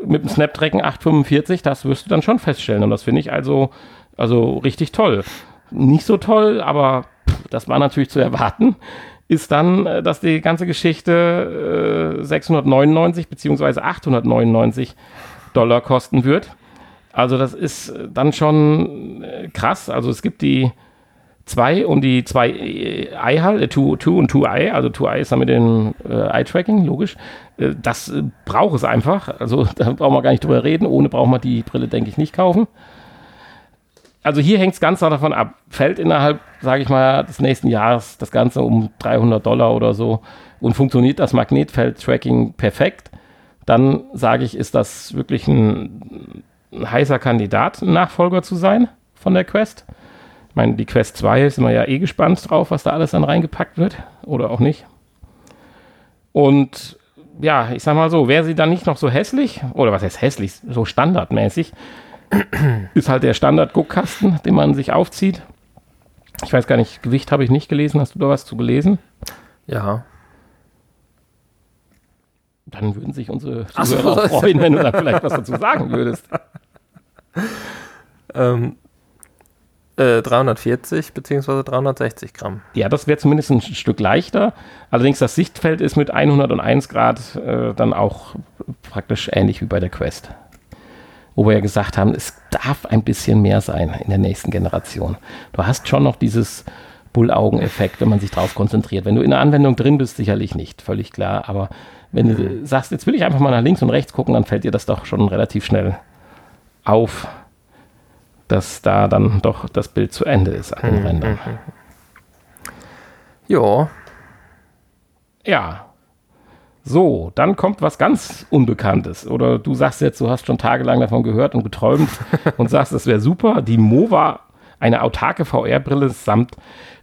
mit dem Snapdragon 845, das wirst du dann schon feststellen. Und das finde ich also, also richtig toll. Nicht so toll, aber pff, das war natürlich zu erwarten. ist dann, äh, dass die ganze Geschichte äh, 699 bzw. 899 Dollar kosten wird. Also das ist dann schon äh, krass. Also es gibt die 2 und die 2 Eye halt, 2 und 2 Eye, also 2 Eye ist dann mit dem äh, Eye-Tracking, logisch. Äh, das äh, braucht es einfach. Also <laughs> da brauchen wir gar nicht drüber reden. Ohne braucht man die Brille, denke ich, nicht kaufen. Also hier hängt es ganz davon ab. Fällt innerhalb, sage ich mal, des nächsten Jahres das Ganze um 300 Dollar oder so und funktioniert das Magnetfeld-Tracking perfekt, dann sage ich, ist das wirklich ein, ein heißer Kandidat, Nachfolger zu sein von der Quest. Ich meine, die Quest 2 sind wir ja eh gespannt drauf, was da alles dann reingepackt wird oder auch nicht. Und ja, ich sag mal so, wäre sie dann nicht noch so hässlich, oder was heißt hässlich, so standardmäßig, <clears throat> ist halt der Standard-Guckkasten, den man sich aufzieht. Ich weiß gar nicht, Gewicht habe ich nicht gelesen. Hast du da was zu gelesen? Ja. Dann würden sich unsere Zuhörer so, freuen, wenn du da <laughs> vielleicht was dazu sagen würdest. ähm, äh, 340 bzw. 360 Gramm. Ja, das wäre zumindest ein Stück leichter. Allerdings das Sichtfeld ist mit 101 Grad äh, dann auch praktisch ähnlich wie bei der Quest. Wo wir ja gesagt haben, es darf ein bisschen mehr sein in der nächsten Generation. Du hast schon noch dieses Bullaugen-Effekt, wenn man sich darauf konzentriert. Wenn du in der Anwendung drin bist, sicherlich nicht, völlig klar. Aber wenn du mhm. sagst, jetzt will ich einfach mal nach links und rechts gucken, dann fällt dir das doch schon relativ schnell auf dass da dann doch das Bild zu Ende ist an den mhm. Rändern. Ja. Ja. So, dann kommt was ganz Unbekanntes. Oder du sagst jetzt, du hast schon tagelang davon gehört und geträumt <laughs> und sagst, das wäre super. Die Mova, eine autarke VR-Brille samt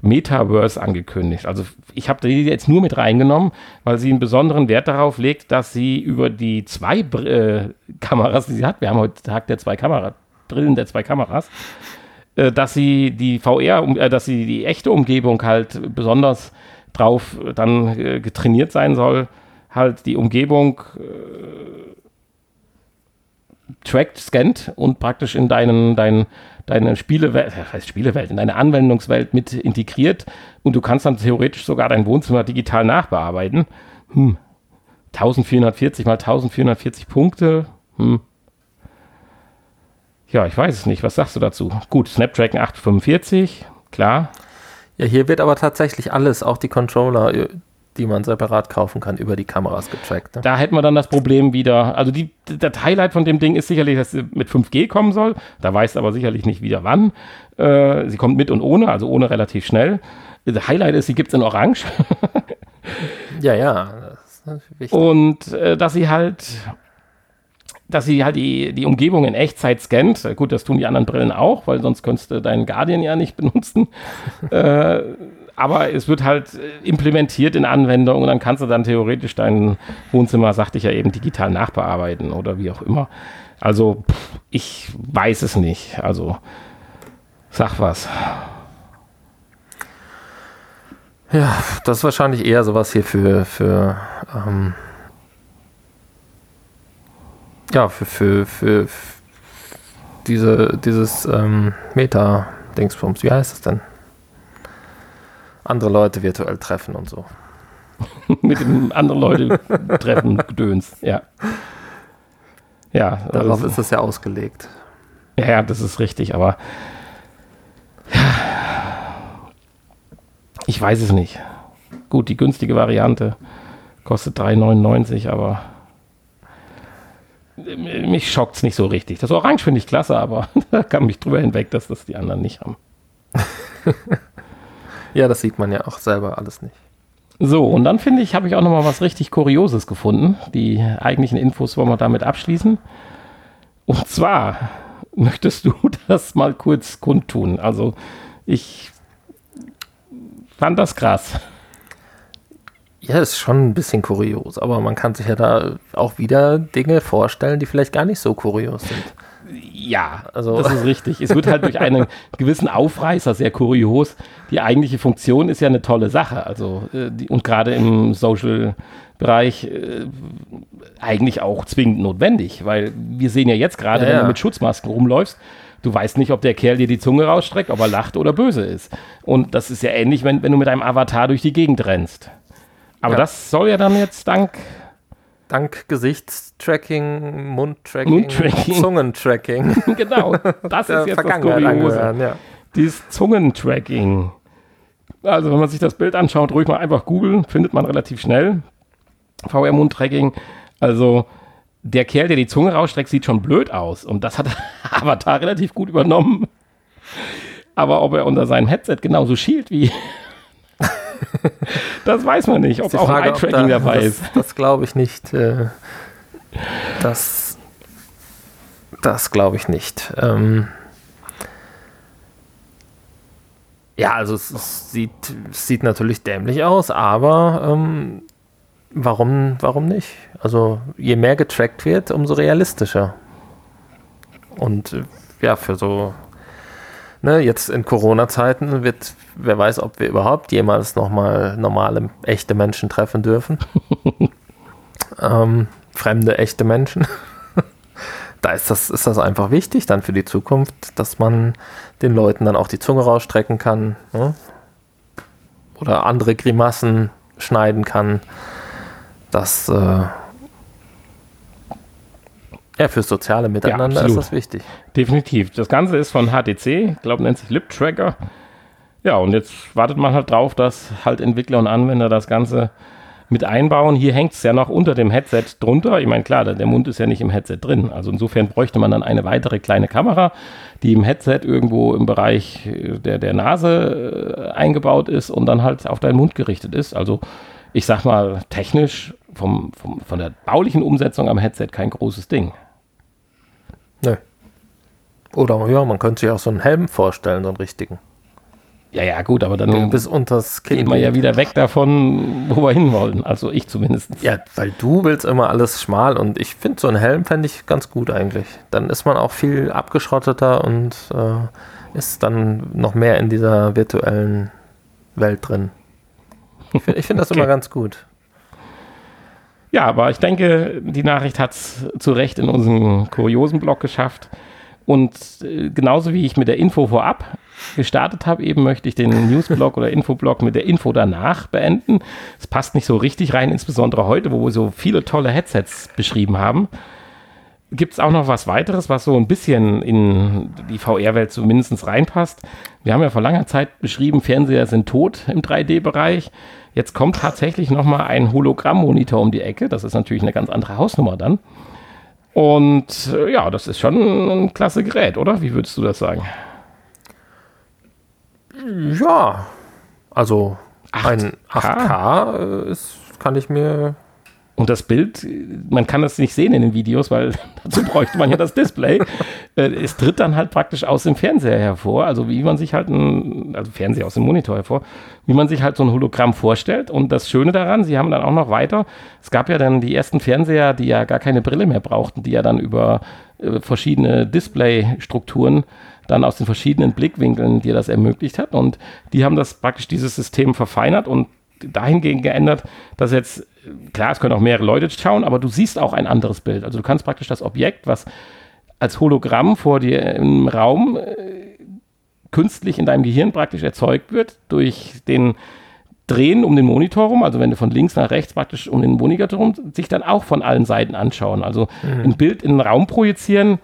Metaverse angekündigt. Also ich habe die jetzt nur mit reingenommen, weil sie einen besonderen Wert darauf legt, dass sie über die zwei äh, Kameras, die sie hat, wir haben heute Tag der zwei Kameras, Brillen der zwei Kameras, äh, dass sie die VR, äh, dass sie die echte Umgebung halt besonders drauf dann äh, getrainiert sein soll, halt die Umgebung äh, trackt, scannt und praktisch in deinen, dein, deine Spielewelt, äh, heißt Spielewelt, in deine Anwendungswelt mit integriert und du kannst dann theoretisch sogar dein Wohnzimmer digital nachbearbeiten. Hm. 1440 mal 1440 Punkte. Hm. Ja, ich weiß es nicht. Was sagst du dazu? Gut, Snapdragon 845, klar. Ja, hier wird aber tatsächlich alles, auch die Controller, äh, die man separat kaufen kann, über die Kameras getrackt. Ne? Da hätten wir dann das Problem wieder. Also die, das Highlight von dem Ding ist sicherlich, dass sie mit 5G kommen soll. Da weiß aber sicherlich nicht wieder wann. Äh, sie kommt mit und ohne, also ohne relativ schnell. Das Highlight ist, sie gibt es in Orange. <laughs> ja, ja. Und äh, dass sie halt dass sie halt die, die Umgebung in Echtzeit scannt. Gut, das tun die anderen Brillen auch, weil sonst könntest du deinen Guardian ja nicht benutzen. <laughs> äh, aber es wird halt implementiert in Anwendungen und dann kannst du dann theoretisch dein Wohnzimmer, sagte ich ja eben, digital nachbearbeiten oder wie auch immer. Also, pff, ich weiß es nicht. Also, sag was. Ja, das ist wahrscheinlich eher sowas hier für, für ähm ja, für, für, für, diese, dieses ähm, Meta-Dingsbums, wie heißt das denn? Andere Leute virtuell treffen und so. <laughs> Mit dem andere Leute treffen, Gedöns, ja. Ja. Darauf also, ist das ja ausgelegt. Ja, das ist richtig, aber ja, ich weiß es nicht. Gut, die günstige Variante kostet 3,99, aber mich schockt es nicht so richtig. Das Orange finde ich klasse, aber <laughs> da kann mich drüber hinweg, dass das die anderen nicht haben. <laughs> ja, das sieht man ja auch selber alles nicht. So, und dann finde ich, habe ich auch noch mal was richtig Kurioses gefunden. Die eigentlichen Infos wollen wir damit abschließen. Und zwar <laughs> möchtest du das mal kurz kundtun. Also, ich fand das krass. Ja, ist schon ein bisschen kurios, aber man kann sich ja da auch wieder Dinge vorstellen, die vielleicht gar nicht so kurios sind. Ja, also das ist richtig. Es wird halt durch einen gewissen Aufreißer sehr kurios. Die eigentliche Funktion ist ja eine tolle Sache. Also äh, die, und gerade im Social-Bereich äh, eigentlich auch zwingend notwendig, weil wir sehen ja jetzt gerade, ja, wenn du mit Schutzmasken rumläufst, Du weißt nicht, ob der Kerl dir die Zunge rausstreckt, ob er lacht oder böse ist. Und das ist ja ähnlich, wenn, wenn du mit einem Avatar durch die Gegend rennst. Aber Ja. das soll ja dann jetzt dank Dank Gesichtstracking, Mundtracking, Mundtracking. Zungentracking <laughs> genau, das ist jetzt das Kuriose. Ja. Dieses Zungentracking. Also, wenn man sich das Bild anschaut, ruhig mal einfach googeln, findet man relativ schnell. VR-Mundtracking. Also, der Kerl, der die Zunge rausstreckt, sieht schon blöd aus. Und das hat <laughs> Avatar relativ gut übernommen. Aber ob er unter seinem Headset genauso schielt wie. <laughs> das weiß man nicht, ob auch Frage, Eye-Tracking da- dabei das, ist. Das glaube ich nicht. Äh, das das glaube ich nicht. Ähm, ja, also es, es, sieht, es sieht natürlich dämlich aus, aber ähm, warum, warum nicht? Also je mehr getrackt wird, umso realistischer. Und äh, ja, für so, ne, jetzt in Corona-Zeiten wird, wer weiß, ob wir überhaupt jemals nochmal normale, echte Menschen treffen dürfen. <laughs> ähm, fremde, echte Menschen. <laughs> da ist das, ist das einfach wichtig dann für die Zukunft, dass man den Leuten dann auch die Zunge rausstrecken kann. Ne? Oder andere Grimassen schneiden kann. Das, äh, ja, fürs soziale Miteinander ist absolut. das wichtig. Definitiv. Das Ganze ist von HTC, ich glaube, nennt sich Lip Tracker. Ja, und jetzt wartet man halt drauf, dass halt Entwickler und Anwender das Ganze mit einbauen. Hier hängt es ja noch unter dem Headset drunter. Ich meine, klar, der der Mund ist ja nicht im Headset drin. Also insofern bräuchte man dann eine weitere kleine Kamera, die im Headset irgendwo im Bereich äh, der, der Nase äh, eingebaut ist und dann halt auf deinen Mund gerichtet ist. Also ich sag mal, technisch vom, vom, von der baulichen Umsetzung am Headset kein großes Ding. Nö. Oder ja, man könnte sich auch so einen Helm vorstellen, so einen richtigen. Ja, ja, gut, aber dann Bis unters Kinn. geht man ja wieder weg davon, wo wir hinwollen. Also ich zumindest. Ja, weil du willst immer alles schmal und ich finde so einen Helm fände ich ganz gut eigentlich. Dann ist man auch viel abgeschotteter und äh, ist dann noch mehr in dieser virtuellen Welt drin. Ich finde find das Okay. immer ganz gut. Ja, aber ich denke, die Nachricht hat es zu Recht in unseren kuriosen Blog geschafft. Und äh, genauso wie ich mit der Info vorab gestartet habe, eben möchte ich den Newsblog oder Infoblog mit der Info danach beenden. Es passt nicht so richtig rein, insbesondere heute, wo wir so viele tolle Headsets beschrieben haben. Gibt es auch noch was weiteres, was so ein bisschen in die VR-Welt zumindest reinpasst? Wir haben ja vor langer Zeit beschrieben, Fernseher sind tot im 3D-Bereich. Jetzt kommt tatsächlich noch mal ein Hologrammmonitor um die Ecke. Das ist natürlich eine ganz andere Hausnummer dann. Und äh, ja, das ist schon ein klasse Gerät, oder? Wie würdest du das sagen? Ja, also ein 8K? 8K äh, ist, kann ich mir. Und das Bild, man kann das nicht sehen in den Videos, weil <laughs> dazu bräuchte man ja das Display. Äh, es tritt dann halt praktisch aus dem Fernseher hervor, also wie man sich halt ein, also Fernseher aus dem Monitor hervor, wie man sich halt so ein Hologramm vorstellt. Und das Schöne daran, sie haben dann auch noch weiter, es gab ja dann die ersten Fernseher, die ja gar keine Brille mehr brauchten, die ja dann über äh, verschiedene Displaystrukturen dann aus den verschiedenen Blickwinkeln dir das ermöglicht hat. Und die haben das praktisch dieses System verfeinert und dahingehend geändert, dass jetzt, klar, es können auch mehrere Leute schauen, aber du siehst auch ein anderes Bild. Also du kannst praktisch das Objekt, was als Hologramm vor dir im Raum äh, künstlich in deinem Gehirn praktisch erzeugt wird, durch den Drehen um den Monitor rum, also wenn du von links nach rechts praktisch um den Monitor rum, sich dann auch von allen Seiten anschauen. Also ein Bild in den Raum projizieren,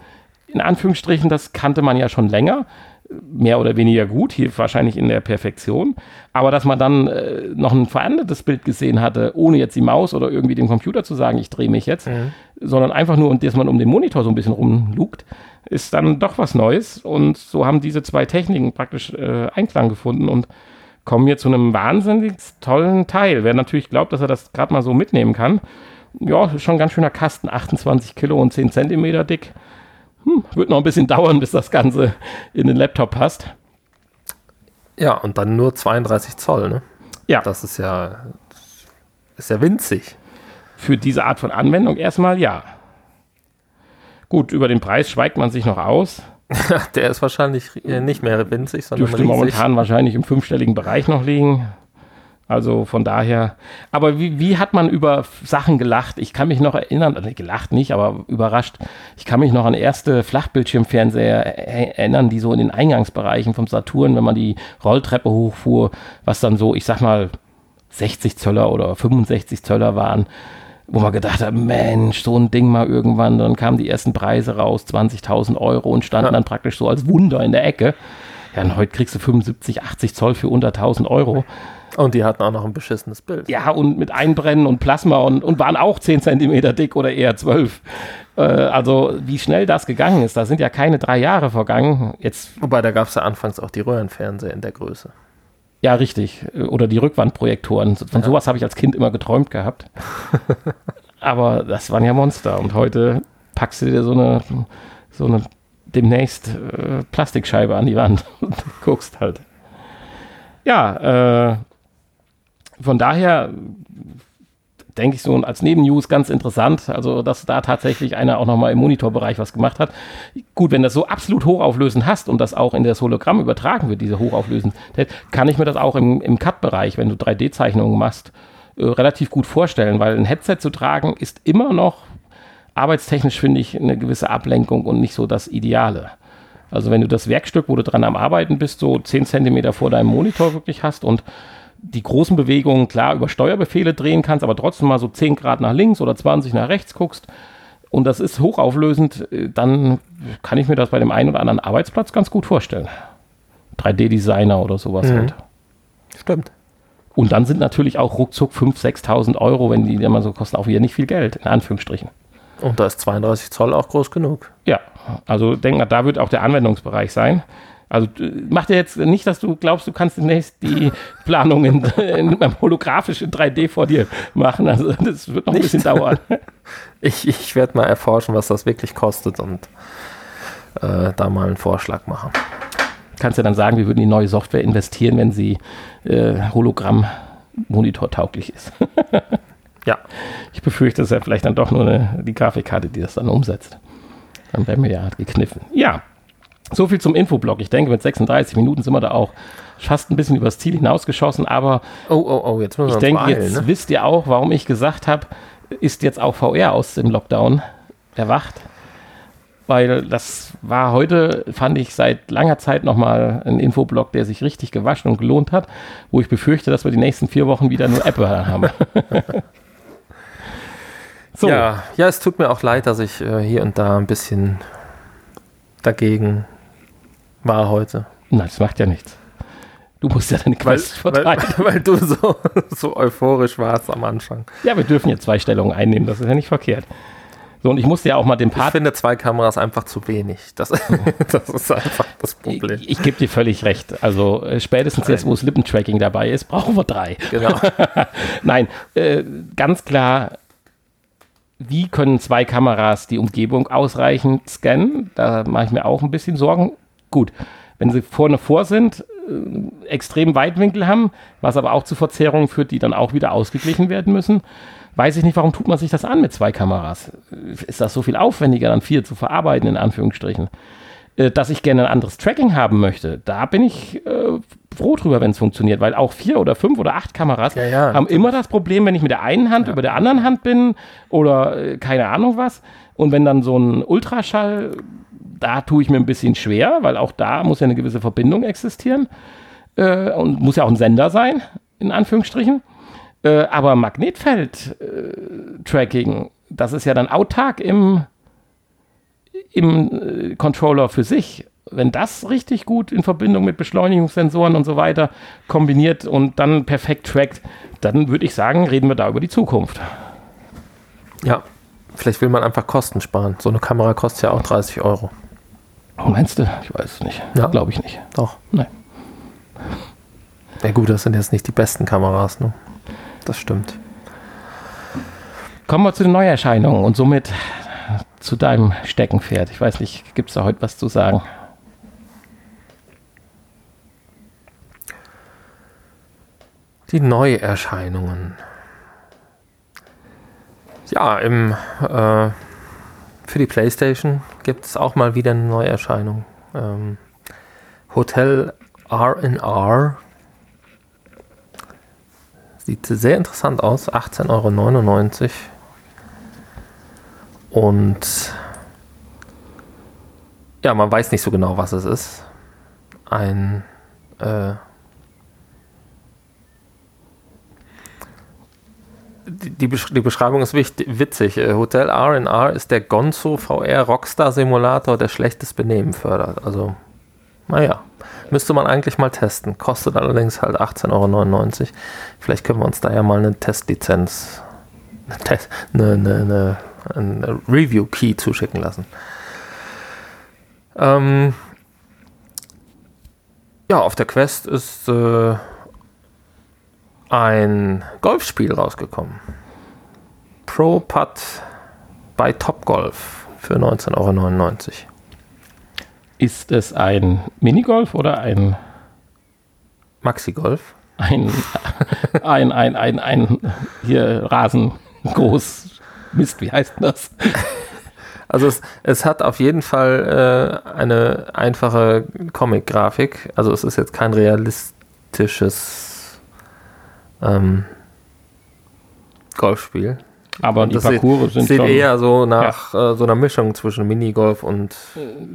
in Anführungsstrichen, das kannte man ja schon länger, mehr oder weniger gut, hier wahrscheinlich in der Perfektion. Aber dass man dann äh, noch ein verändertes Bild gesehen hatte, ohne jetzt die Maus oder irgendwie dem Computer zu sagen, ich drehe mich jetzt, sondern einfach nur, dass man um den Monitor so ein bisschen rumlugt, ist dann doch was Neues. Und so haben diese zwei Techniken praktisch äh, Einklang gefunden und kommen hier zu einem wahnsinnig tollen Teil. Wer natürlich glaubt, dass er das gerade mal so mitnehmen kann, ja, schon ein ganz schöner Kasten, 28 Kilo und 10 Zentimeter dick. Hm, wird noch ein bisschen <laughs> dauern, bis das Ganze in den Laptop passt. Ja, und dann nur 32 Zoll, ne? Ja, Das ist ja, ist ja winzig. für diese Art von Anwendung erstmal ja. Gut, über den Preis schweigt man sich noch aus. <laughs> Der ist wahrscheinlich äh, nicht mehr winzig, sondern Dürfte riesig. momentan wahrscheinlich im fünfstelligen Bereich noch liegen. Also von daher, aber wie, wie hat man über Sachen gelacht? Ich kann mich noch erinnern, also gelacht nicht, aber überrascht. Ich kann mich noch an erste Flachbildschirmfernseher erinnern, die so in den Eingangsbereichen vom Saturn, wenn man die Rolltreppe hochfuhr, was dann so, ich sag mal, 60 Zöller oder 65 Zöller waren, wo man gedacht hat, Mensch, so ein Ding mal irgendwann. Dann kamen die ersten Preise raus, 20.000 Euro und standen ja. dann praktisch so als Wunder in der Ecke. Ja, und heute kriegst du 75, 80 Zoll für unter 1000 Euro. Und die hatten auch noch ein beschissenes Bild. Ja, und mit Einbrennen und Plasma und, und waren auch 10 Zentimeter dick oder eher 12. Äh, also, wie schnell das gegangen ist, da sind ja keine drei Jahre vergangen. Jetzt Wobei, da gab es ja anfangs auch die Röhrenfernseher in der Größe. Ja, richtig. Oder die Rückwandprojektoren. Von ja. sowas habe ich als Kind immer geträumt gehabt. <laughs> Aber das waren ja Monster. Und heute packst du dir so eine, so eine demnächst äh, Plastikscheibe an die Wand <laughs> und guckst halt. Ja, äh, von daher denke ich so als Nebennews ganz interessant, also dass da tatsächlich einer auch nochmal im Monitorbereich was gemacht hat. Gut, wenn das so absolut hochauflösend hast und das auch in das Hologramm übertragen wird, diese hochauflösend, kann ich mir das auch im, im Cut-Bereich, wenn du 3D-Zeichnungen machst, äh, relativ gut vorstellen, weil ein Headset zu tragen ist immer noch arbeitstechnisch, finde ich, eine gewisse Ablenkung und nicht so das Ideale. Also wenn du das Werkstück, wo du dran am Arbeiten bist, so 10 Zentimeter vor deinem Monitor wirklich hast und die großen Bewegungen klar über Steuerbefehle drehen kannst, aber trotzdem mal so 10 Grad nach links oder 20 nach rechts guckst und das ist hochauflösend, äh, dann kann ich mir das bei dem einen oder anderen Arbeitsplatz ganz gut vorstellen. 3D-Designer oder sowas mhm. halt. Stimmt. Und dann sind natürlich auch ruckzuck 5.000, 6.000 Euro, wenn die immer so kosten, auch wieder nicht viel Geld, in Anführungsstrichen. Und da ist 32 Zoll auch groß genug. Ja, also denk mal, da wird auch der Anwendungsbereich sein. Also mach dir jetzt nicht, dass du glaubst, du kannst demnächst die <laughs> Planung in, in, in holographisch in 3D vor dir machen. Also das wird noch ein bisschen dauern. <laughs> Ich, ich werde mal erforschen, was das wirklich kostet und äh, da mal einen Vorschlag machen. Kannst ja dann sagen, wir würden in die neue Software investieren, wenn sie äh, Hologramm-Monitor tauglich ist. <laughs> ja. Ich befürchte, es ist ja vielleicht dann doch nur eine, die Grafikkarte, die das dann umsetzt. Dann wären wir ja gekniffen. Ja, so viel zum Infoblog. Ich denke, mit 36 Minuten sind wir da auch fast ein bisschen übers Ziel hinausgeschossen, aber oh, oh, oh, jetzt ich denke, beeilen, jetzt ne? wisst ihr auch, warum ich gesagt habe, ist jetzt auch VR aus dem Lockdown erwacht. Weil das war heute, fand ich seit langer Zeit nochmal ein Infoblog, der sich richtig gewaschen und gelohnt hat, wo ich befürchte, dass wir die nächsten vier Wochen wieder nur Apple haben. <laughs> so. ja, ja, es tut mir auch leid, dass ich äh, hier und da ein bisschen dagegen war heute. Nein, das macht ja nichts. Du musst ja deine Quest weil, weil, <laughs> weil, du so, so euphorisch warst am Anfang. Ja, wir dürfen jetzt zwei Stellungen einnehmen, das ist ja nicht verkehrt. So, und ich musste ja auch mal den Part. Ich finde zwei Kameras einfach zu wenig. Das, <laughs> das ist einfach das Problem. Ich, ich gebe dir völlig recht. Also äh, spätestens Nein. jetzt, wo es Lippentracking dabei ist, brauchen wir drei. Genau. <laughs> Nein, äh, ganz klar, wie können zwei Kameras die Umgebung ausreichend scannen? Da mache ich mir auch ein bisschen Sorgen. Gut, wenn sie vorne vor sind, äh, extrem Weitwinkel haben, was aber auch zu Verzerrungen führt, die dann auch wieder ausgeglichen werden müssen, weiß ich nicht, warum tut man sich das an mit zwei Kameras? Ist das so viel aufwendiger, dann vier zu verarbeiten, in Anführungsstrichen? Äh, dass ich gerne ein anderes Tracking haben möchte, da bin ich äh, froh drüber, wenn es funktioniert, weil auch vier oder fünf oder acht Kameras ja, ja, haben immer das Problem, wenn ich mit der einen Hand ja. über der anderen Hand bin oder äh, keine Ahnung was. Und wenn dann so ein Ultraschall, da tue ich mir ein bisschen schwer, weil auch da muss ja eine gewisse Verbindung existieren äh, und muss ja auch ein Sender sein, in Anführungsstrichen. Äh, aber Magnetfeld-Tracking, äh, das ist ja dann autark im, im Controller für sich wenn das richtig gut in Verbindung mit Beschleunigungssensoren und so weiter kombiniert und dann perfekt trackt, dann würde ich sagen, reden wir da über die Zukunft. Ja, vielleicht will man einfach Kosten sparen. So eine Kamera kostet ja auch 30 Euro. Meinst du? Ich weiß es nicht. Ja. Glaube ich nicht. Doch. Nein. Ja gut, das sind jetzt nicht die besten Kameras, ne? Das stimmt. Kommen wir zu den Neuerscheinungen und somit zu deinem Steckenpferd. Ich weiß nicht, gibt es da heute was zu sagen? Die Neuerscheinungen. Ja, im, äh, für die PlayStation gibt es auch mal wieder eine Neuerscheinung. Ähm, Hotel RR Sieht sehr interessant aus. 18,99 Euro. Und ja, man weiß nicht so genau, was es ist. Ein äh, die, die, Beschreibung ist wichtig, witzig. Äh, Hotel R&R ist der Gonzo VR Rockstar Simulator, der schlechtes Benehmen fördert. Also, naja, müsste man eigentlich mal testen. Kostet allerdings halt 18,99 Euro. Vielleicht können wir uns da ja mal eine Testlizenz, eine, eine, eine, eine Review-Key zuschicken lassen. Ähm, ja, auf der Quest ist äh, ein Golfspiel rausgekommen. Pro Putt bei Top Golf für 19,99 Euro. Ist es ein Minigolf oder ein Maxi-Golf? Ein, ein, ein, ein, ein, hier Rasen groß. Mist, wie heißt das? Also es, es hat auf jeden Fall äh, eine einfache Comic-Grafik. Also es ist jetzt kein realistisches ähm, Golfspiel. Aber und die Parcours sind sieht schon, eher so nach ja. äh, so einer Mischung zwischen Minigolf und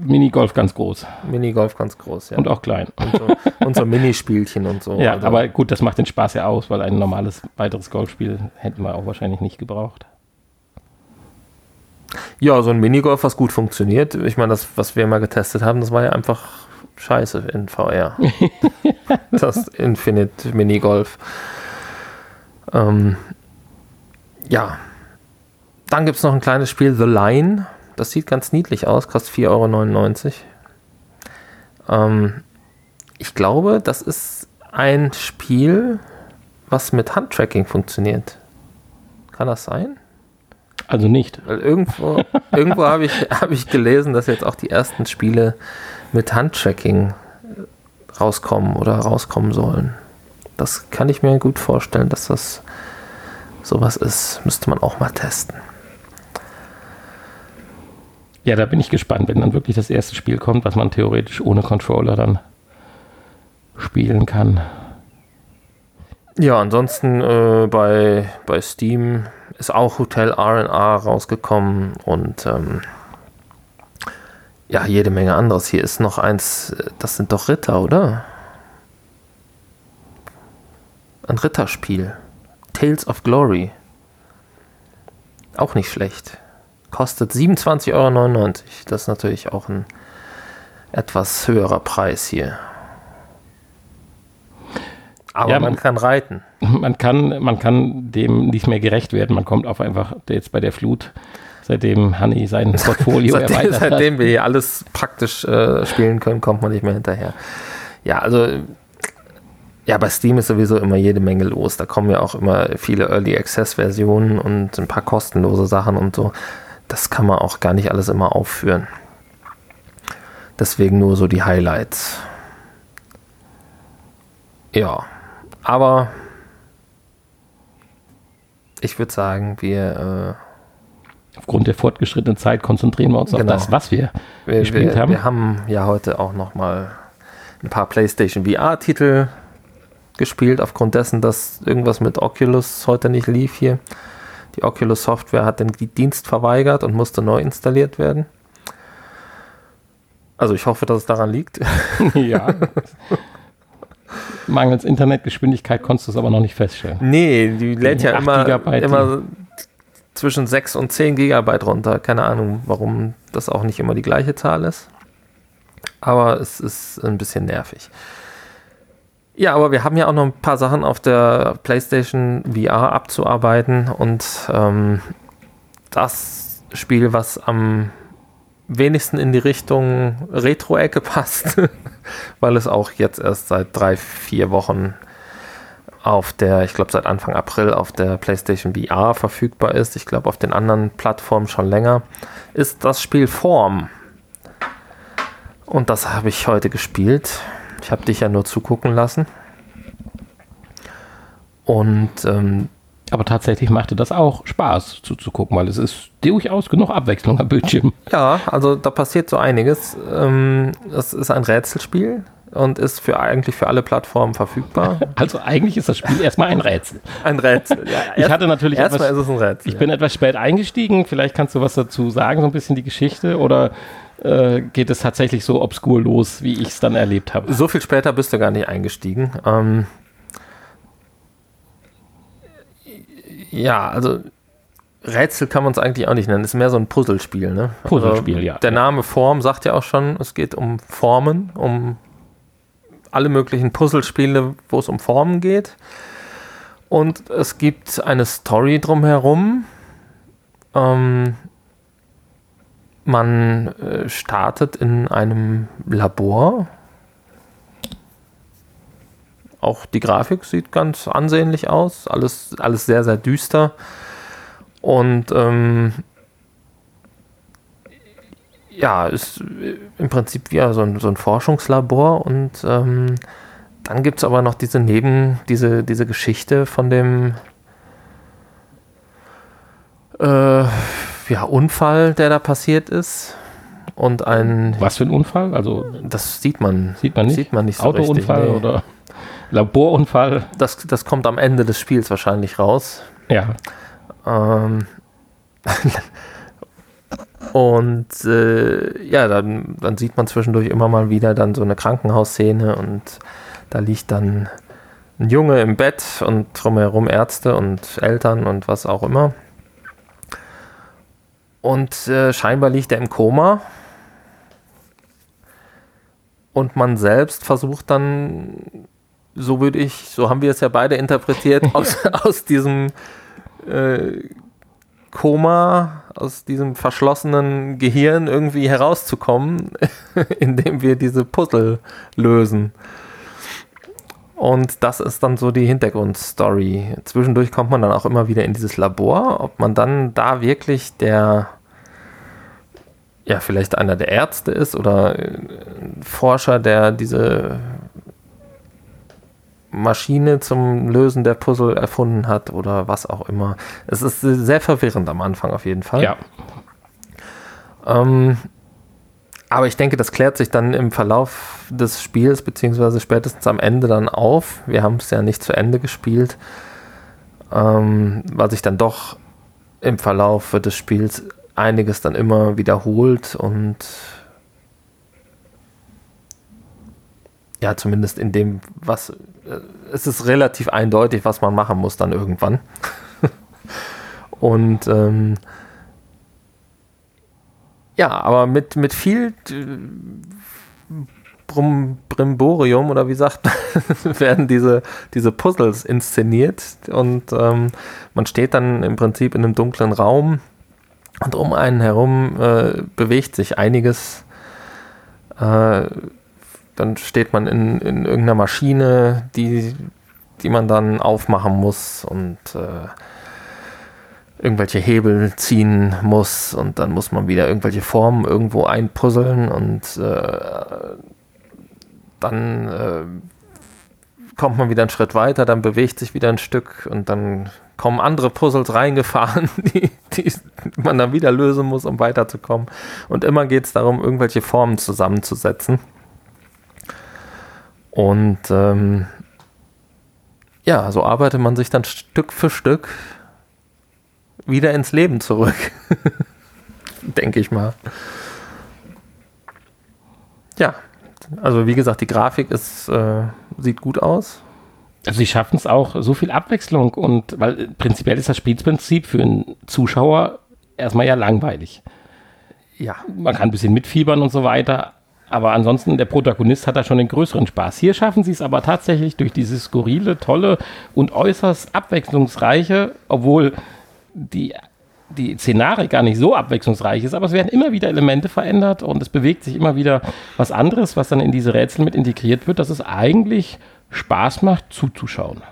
Minigolf ganz groß. Minigolf ganz groß, ja. Und auch klein. Und so, und so Minispielchen und so. <laughs> Ja, also. aber gut, das macht den Spaß ja aus, weil ein normales weiteres Golfspiel hätten wir auch wahrscheinlich nicht gebraucht. Ja, so ein Minigolf, was gut funktioniert. Ich meine, das, was wir mal getestet haben, das war ja einfach scheiße in VR. <laughs> das Infinite Minigolf. Ähm, ja. Dann gibt es noch ein kleines Spiel, The Line. Das sieht ganz niedlich aus, kostet 4,99 Euro. Ähm, ich glaube, das ist ein Spiel, was mit Handtracking funktioniert. Kann das sein? Also nicht. Weil irgendwo, <laughs> irgendwo habe ich, hab ich gelesen, dass jetzt auch die ersten Spiele mit Handtracking rauskommen oder rauskommen sollen. Das kann ich mir gut vorstellen, dass das sowas ist. Müsste man auch mal testen. Ja, da bin ich gespannt, wenn dann wirklich das erste Spiel kommt, was man theoretisch ohne Controller dann spielen kann. Ja, ansonsten äh, bei, bei Steam ist auch Hotel RA rausgekommen und ähm, ja, jede Menge anderes. Hier ist noch eins, das sind doch Ritter, oder? Ein Ritterspiel. Tales of Glory. Auch nicht schlecht. Kostet 27,99 Euro. Das ist natürlich auch ein etwas höherer Preis hier. Aber ja, man, man, kann reiten. Man kann, man kann dem nicht mehr gerecht werden. Man kommt auf einfach jetzt bei der Flut, seitdem Hanni sein <laughs> Portfolio seitdem, erweitert hat. Seitdem wir hier alles praktisch äh, spielen können, kommt man nicht mehr hinterher. Ja, also ja, bei Steam ist sowieso immer jede Menge los. Da kommen ja auch immer viele Early Access Versionen und ein paar kostenlose Sachen und so. Das kann man auch gar nicht alles immer aufführen. Deswegen nur so die Highlights. Ja, aber ich würde sagen, wir. Äh, Aufgrund der fortgeschrittenen Zeit konzentrieren wir uns genau. auf das, was wir, wir gespielt wir, haben. Wir haben ja heute auch noch mal ein paar PlayStation VR-Titel gespielt, aufgrund dessen, dass irgendwas mit Oculus heute nicht lief hier. Die Oculus Software hat den Dienst verweigert und musste neu installiert werden. Also ich hoffe, dass es daran liegt. <laughs> ja. Mangels Internetgeschwindigkeit konntest du es aber noch nicht feststellen. Nee, die lädt ja immer, immer zwischen 6 und 10 Gigabyte runter. Keine Ahnung, warum das auch nicht immer die gleiche Zahl ist. Aber es ist ein bisschen nervig. Ja, aber wir haben ja auch noch ein paar Sachen auf der PlayStation VR abzuarbeiten und ähm, das Spiel, was am wenigsten in die Richtung Retro-Ecke <laughs> passt, weil es auch jetzt erst seit drei, vier Wochen auf der, ich glaube seit Anfang April auf der PlayStation VR verfügbar ist. Ich glaube auf den anderen Plattformen schon länger, ist das Spiel Form. Und das habe ich heute gespielt. Ich habe dich ja nur zugucken lassen. Und ähm, aber tatsächlich machte das auch Spaß zuzugucken, weil es ist durchaus genug Abwechslung am Bildschirm. Ja, also da passiert so einiges. Ähm, es ist ein Rätselspiel. und ist für eigentlich für alle Plattformen verfügbar. <laughs> Also eigentlich ist das Spiel erstmal ein Rätsel. Ein Rätsel. Ja, <laughs> ich hatte natürlich erstmal ist es ein Rätsel. Ich bin etwas spät eingestiegen. Vielleicht kannst du was dazu sagen, so ein bisschen die Geschichte oder äh, geht es tatsächlich so obskur los, wie ich es dann erlebt habe? So viel später bist du gar nicht eingestiegen. Ähm, ja, also Rätsel kann man es eigentlich auch nicht nennen. Es ist mehr so ein Puzzlespiel. Ne? Puzzlespiel, also, ja. Der Name Form sagt ja auch schon, es geht um Formen, um alle möglichen Puzzlespiele, wo es um Formen geht. Und es gibt eine Story drumherum. Ähm, man äh, startet in einem Labor. Auch die Grafik sieht ganz ansehnlich aus. Alles, alles sehr, sehr düster. Und ähm, ja, ist im Prinzip wie so ein, so ein Forschungslabor und ähm, dann gibt es aber noch diese Neben, diese, diese Geschichte von dem äh, ja, Unfall, der da passiert ist. Und ein. Was für ein Unfall? Also. Das sieht man. Sieht man nicht? Sieht man nicht so Autounfall richtig, nee. oder Laborunfall? Das, das kommt am Ende des Spiels wahrscheinlich raus. Ja. Ähm, <laughs> und äh, ja, dann, dann sieht man zwischendurch immer mal wieder dann so eine Krankenhausszene und da liegt dann ein Junge im Bett und drumherum Ärzte und Eltern und was auch immer. Und äh, scheinbar liegt er im Koma. Und man selbst versucht dann, so würde ich, so haben wir es ja beide interpretiert, <laughs> aus, aus diesem äh, Koma, aus diesem verschlossenen Gehirn irgendwie herauszukommen, <laughs> indem wir diese Puzzle lösen. Und das ist dann so die Hintergrundstory. Zwischendurch kommt man dann auch immer wieder in dieses Labor. Ob man dann da wirklich der, ja, vielleicht einer der Ärzte ist oder ein Forscher, der diese Maschine zum Lösen der Puzzle erfunden hat oder was auch immer. Es ist sehr verwirrend am Anfang auf jeden Fall. Ja. Ähm, aber ich denke, das klärt sich dann im Verlauf des Spiels, beziehungsweise spätestens am Ende dann auf. Wir haben es ja nicht zu Ende gespielt, ähm, weil sich dann doch im Verlauf des Spiels einiges dann immer wiederholt und ja, zumindest in dem, was äh, es ist relativ eindeutig, was man machen muss dann irgendwann. <laughs> und ähm, ja, aber mit, mit viel äh, Brum, Brimborium oder wie sagt man, <laughs> werden diese, diese Puzzles inszeniert und ähm, man steht dann im Prinzip in einem dunklen Raum und um einen herum äh, bewegt sich einiges. Äh, dann steht man in, in irgendeiner Maschine, die, die man dann aufmachen muss und äh, irgendwelche Hebel ziehen muss und dann muss man wieder irgendwelche Formen irgendwo einpuzzeln und äh, dann äh, kommt man wieder einen Schritt weiter, dann bewegt sich wieder ein Stück und dann kommen andere Puzzles reingefahren, <laughs> die, die man dann wieder lösen muss, um weiterzukommen. Und immer geht es darum, irgendwelche Formen zusammenzusetzen. Und ähm, ja, so arbeitet man sich dann Stück für Stück wieder ins Leben zurück. <laughs> Denke ich mal. Ja, also wie gesagt, die Grafik ist, äh, sieht gut aus. Also sie schaffen es auch, so viel Abwechslung und weil prinzipiell ist das Spielprinzip für einen Zuschauer erstmal ja langweilig. Ja. Man kann ein bisschen mitfiebern und so weiter, aber ansonsten, der Protagonist hat da schon den größeren Spaß. Hier schaffen sie es aber tatsächlich durch dieses skurrile, tolle und äußerst abwechslungsreiche, obwohl die, die Szenarik gar nicht so abwechslungsreich ist, aber es werden immer wieder Elemente verändert und es bewegt sich immer wieder was anderes, was dann in diese Rätsel mit integriert wird, dass es eigentlich Spaß macht, zuzuschauen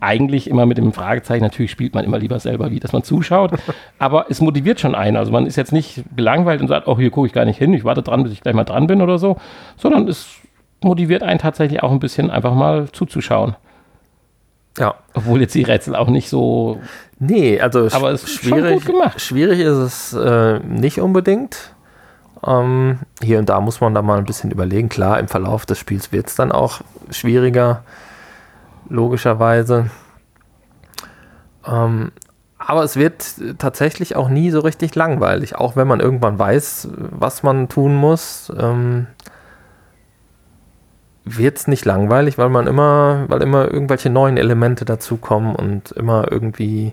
eigentlich immer mit dem Fragezeichen, natürlich spielt man immer lieber selber, wie dass man zuschaut, <laughs> aber es motiviert schon einen. Also man ist jetzt nicht gelangweilt und sagt, oh, hier gucke ich gar nicht hin, ich warte dran, bis ich gleich mal dran bin oder so, sondern es motiviert einen tatsächlich auch ein bisschen einfach mal zuzuschauen. Ja. Obwohl jetzt die Rätsel auch nicht so. Nee, also aber es ist schwierig, schwierig ist es äh, nicht unbedingt. Ähm, hier und da muss man da mal ein bisschen überlegen. Klar, im Verlauf des Spiels wird es dann auch schwieriger, logischerweise. Ähm, aber es wird tatsächlich auch nie so richtig langweilig, auch wenn man irgendwann weiß, was man tun muss. Ähm, wird es nicht langweilig, weil man immer, weil immer irgendwelche neuen Elemente dazukommen und immer irgendwie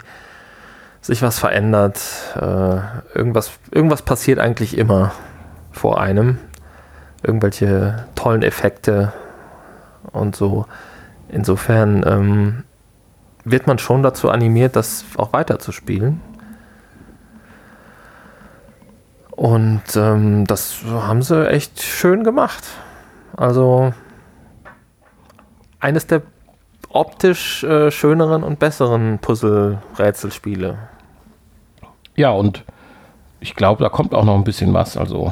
sich was verändert. Äh, irgendwas, irgendwas passiert eigentlich immer vor einem. Irgendwelche tollen Effekte und so. Insofern ähm, wird man schon dazu animiert, das auch weiter zu spielen. Und ähm, das haben sie echt schön gemacht. Also eines der optisch äh, schöneren und besseren Puzzle-Rätselspiele. Ja, und ich glaube, da kommt auch noch ein bisschen was. Also.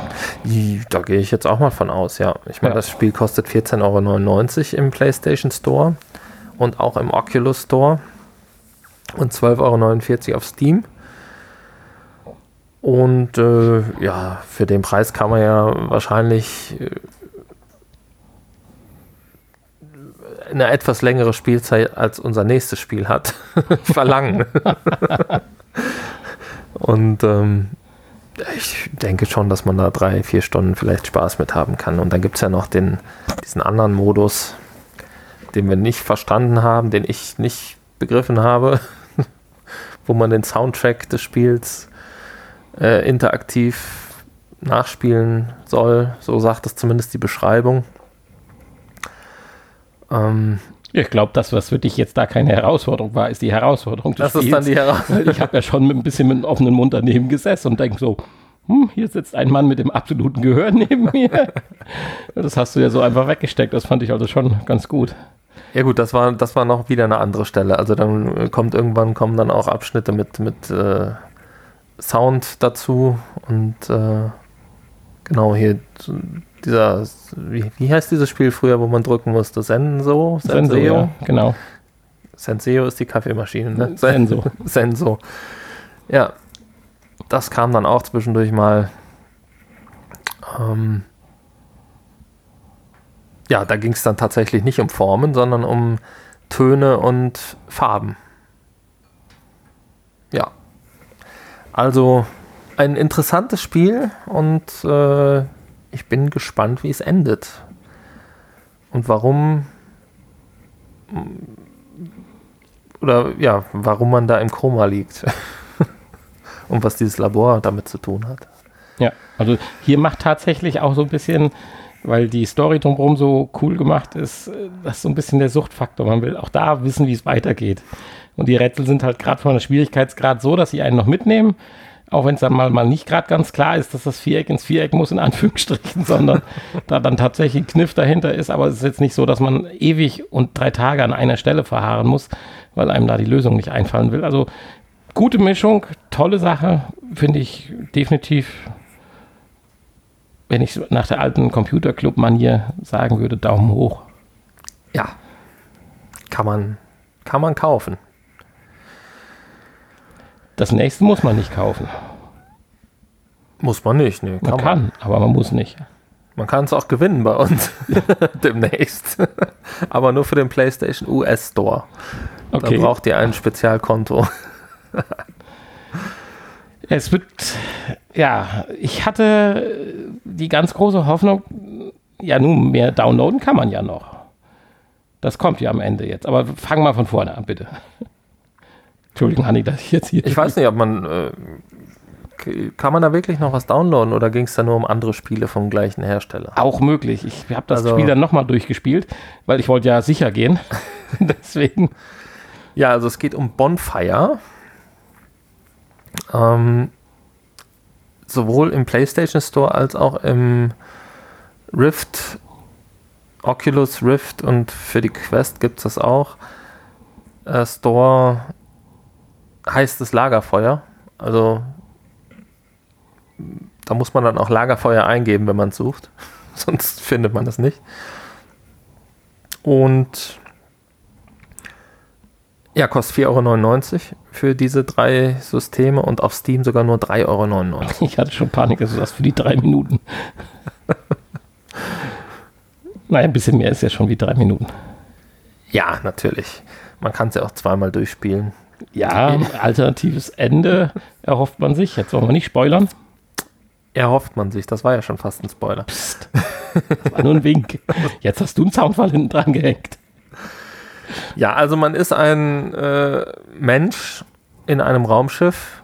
Da gehe ich jetzt auch mal von aus, ja. Ich meine, ja. das Spiel kostet 14,99 Euro im PlayStation Store und auch im Oculus Store und 12,49 Euro auf Steam. Und äh, ja, für den Preis kann man ja wahrscheinlich äh, eine etwas längere Spielzeit als unser nächstes Spiel hat, <laughs> verlangen. <laughs> Und ähm, ich denke schon, dass man da drei, vier Stunden vielleicht Spaß mit haben kann. Und dann gibt es ja noch den, diesen anderen Modus, den wir nicht verstanden haben, den ich nicht begriffen habe, <laughs> wo man den Soundtrack des Spiels äh, interaktiv nachspielen soll. So sagt es zumindest die Beschreibung. Ähm, ich glaube, das, was für dich jetzt da keine Herausforderung war, ist die Herausforderung Das Spiels. ist dann die Herausforderung. Ich habe ja schon mit ein bisschen mit einem offenen Mund daneben gesessen und denke so, hm, hier sitzt ein Mann mit dem absoluten Gehör neben <laughs> mir. das hast du ja so einfach weggesteckt. Das fand ich also schon ganz gut. Ja gut, das war, das war noch wieder eine andere Stelle. Also dann kommt irgendwann kommen dann auch Abschnitte mit, mit äh, Sound dazu und äh, genau hier dieser, wie, wie heißt dieses Spiel früher, wo man drücken musste? Senso? Senseo? Senso, ja, genau. Senseo ist die Kaffeemaschine, ne? <laughs> Senso. <laughs> Senso. Ja, das kam dann auch zwischendurch mal. Ähm, ja, da ging es dann tatsächlich nicht um Formen, sondern um Töne und Farben. Ja. Also ein interessantes Spiel und äh, ich bin gespannt, wie es endet. Und warum oder ja, warum man da im Koma liegt. <laughs> und was dieses Labor damit zu tun hat. Ja, also hier macht tatsächlich auch so ein bisschen, weil die Story drumherum so cool gemacht ist, das ist so ein bisschen der Suchtfaktor. Man will auch da wissen, wie es weitergeht. Und die Rätsel sind halt gerade von der Schwierigkeitsgrad so, dass sie einen noch mitnehmen, auch wenn es dann mal, mal nicht gerade ganz klar ist, dass das Viereck ins Viereck muss, in Anführungsstrichen, <laughs> sondern da dann tatsächlich ein Kniff dahinter ist. Aber es ist jetzt nicht so, dass man ewig und drei Tage an einer Stelle verharren muss, weil einem da die Lösung nicht einfallen will. Also gute Mischung, tolle Sache, finde ich definitiv, wenn ich nach der alten Computerclub-Manier sagen würde, Daumen hoch. Ja, kann man, kann man kaufen. Das nächste muss man nicht kaufen. Muss man nicht, ne? Kann man kann, man. aber man muss nicht. Man kann es auch gewinnen bei uns <laughs> demnächst. aber nur für den PlayStation US Store. Okay. Da braucht ihr ein Spezialkonto. es wird, ja, ich hatte die ganz große Hoffnung, ja, nun mehr downloaden kann man ja noch. Das kommt ja am Ende jetzt. Aber fang mal von vorne an, bitte. Entschuldigung, Hanni, dass ich jetzt hier. Ich weiß nicht, ob man. Äh, kann man da wirklich noch was downloaden oder ging es da nur um andere Spiele vom gleichen Hersteller? Auch möglich. Ich habe das also, Spiel dann nochmal durchgespielt, weil ich wollte ja sicher gehen. <laughs> Deswegen. Ja, also es geht um Bonfire. Ähm, sowohl im PlayStation Store als auch im Rift, Oculus Rift und für die Quest gibt es das auch. Äh, Store heißt es Lagerfeuer. Also da muss man dann auch Lagerfeuer eingeben, wenn man es sucht. <laughs> Sonst findet man es nicht. Und Ja, kostet 4,99 Euro für diese drei Systeme und auf Steam sogar nur 3,99 Euro. Ich hatte schon Panik, dass du das für die drei Minuten. <laughs> naja, ein bisschen mehr ist ja schon wie drei Minuten. Ja, natürlich. Man kann es ja auch zweimal durchspielen. Ja, alternatives Ende erhofft man sich. Jetzt wollen wir nicht spoilern. Erhofft man sich. Das war ja schon fast ein Spoiler. Psst. Das war nur ein Wink. Jetzt hast du einen Zaunfall hinten dran gehängt. Ja, also man ist ein äh, Mensch in einem Raumschiff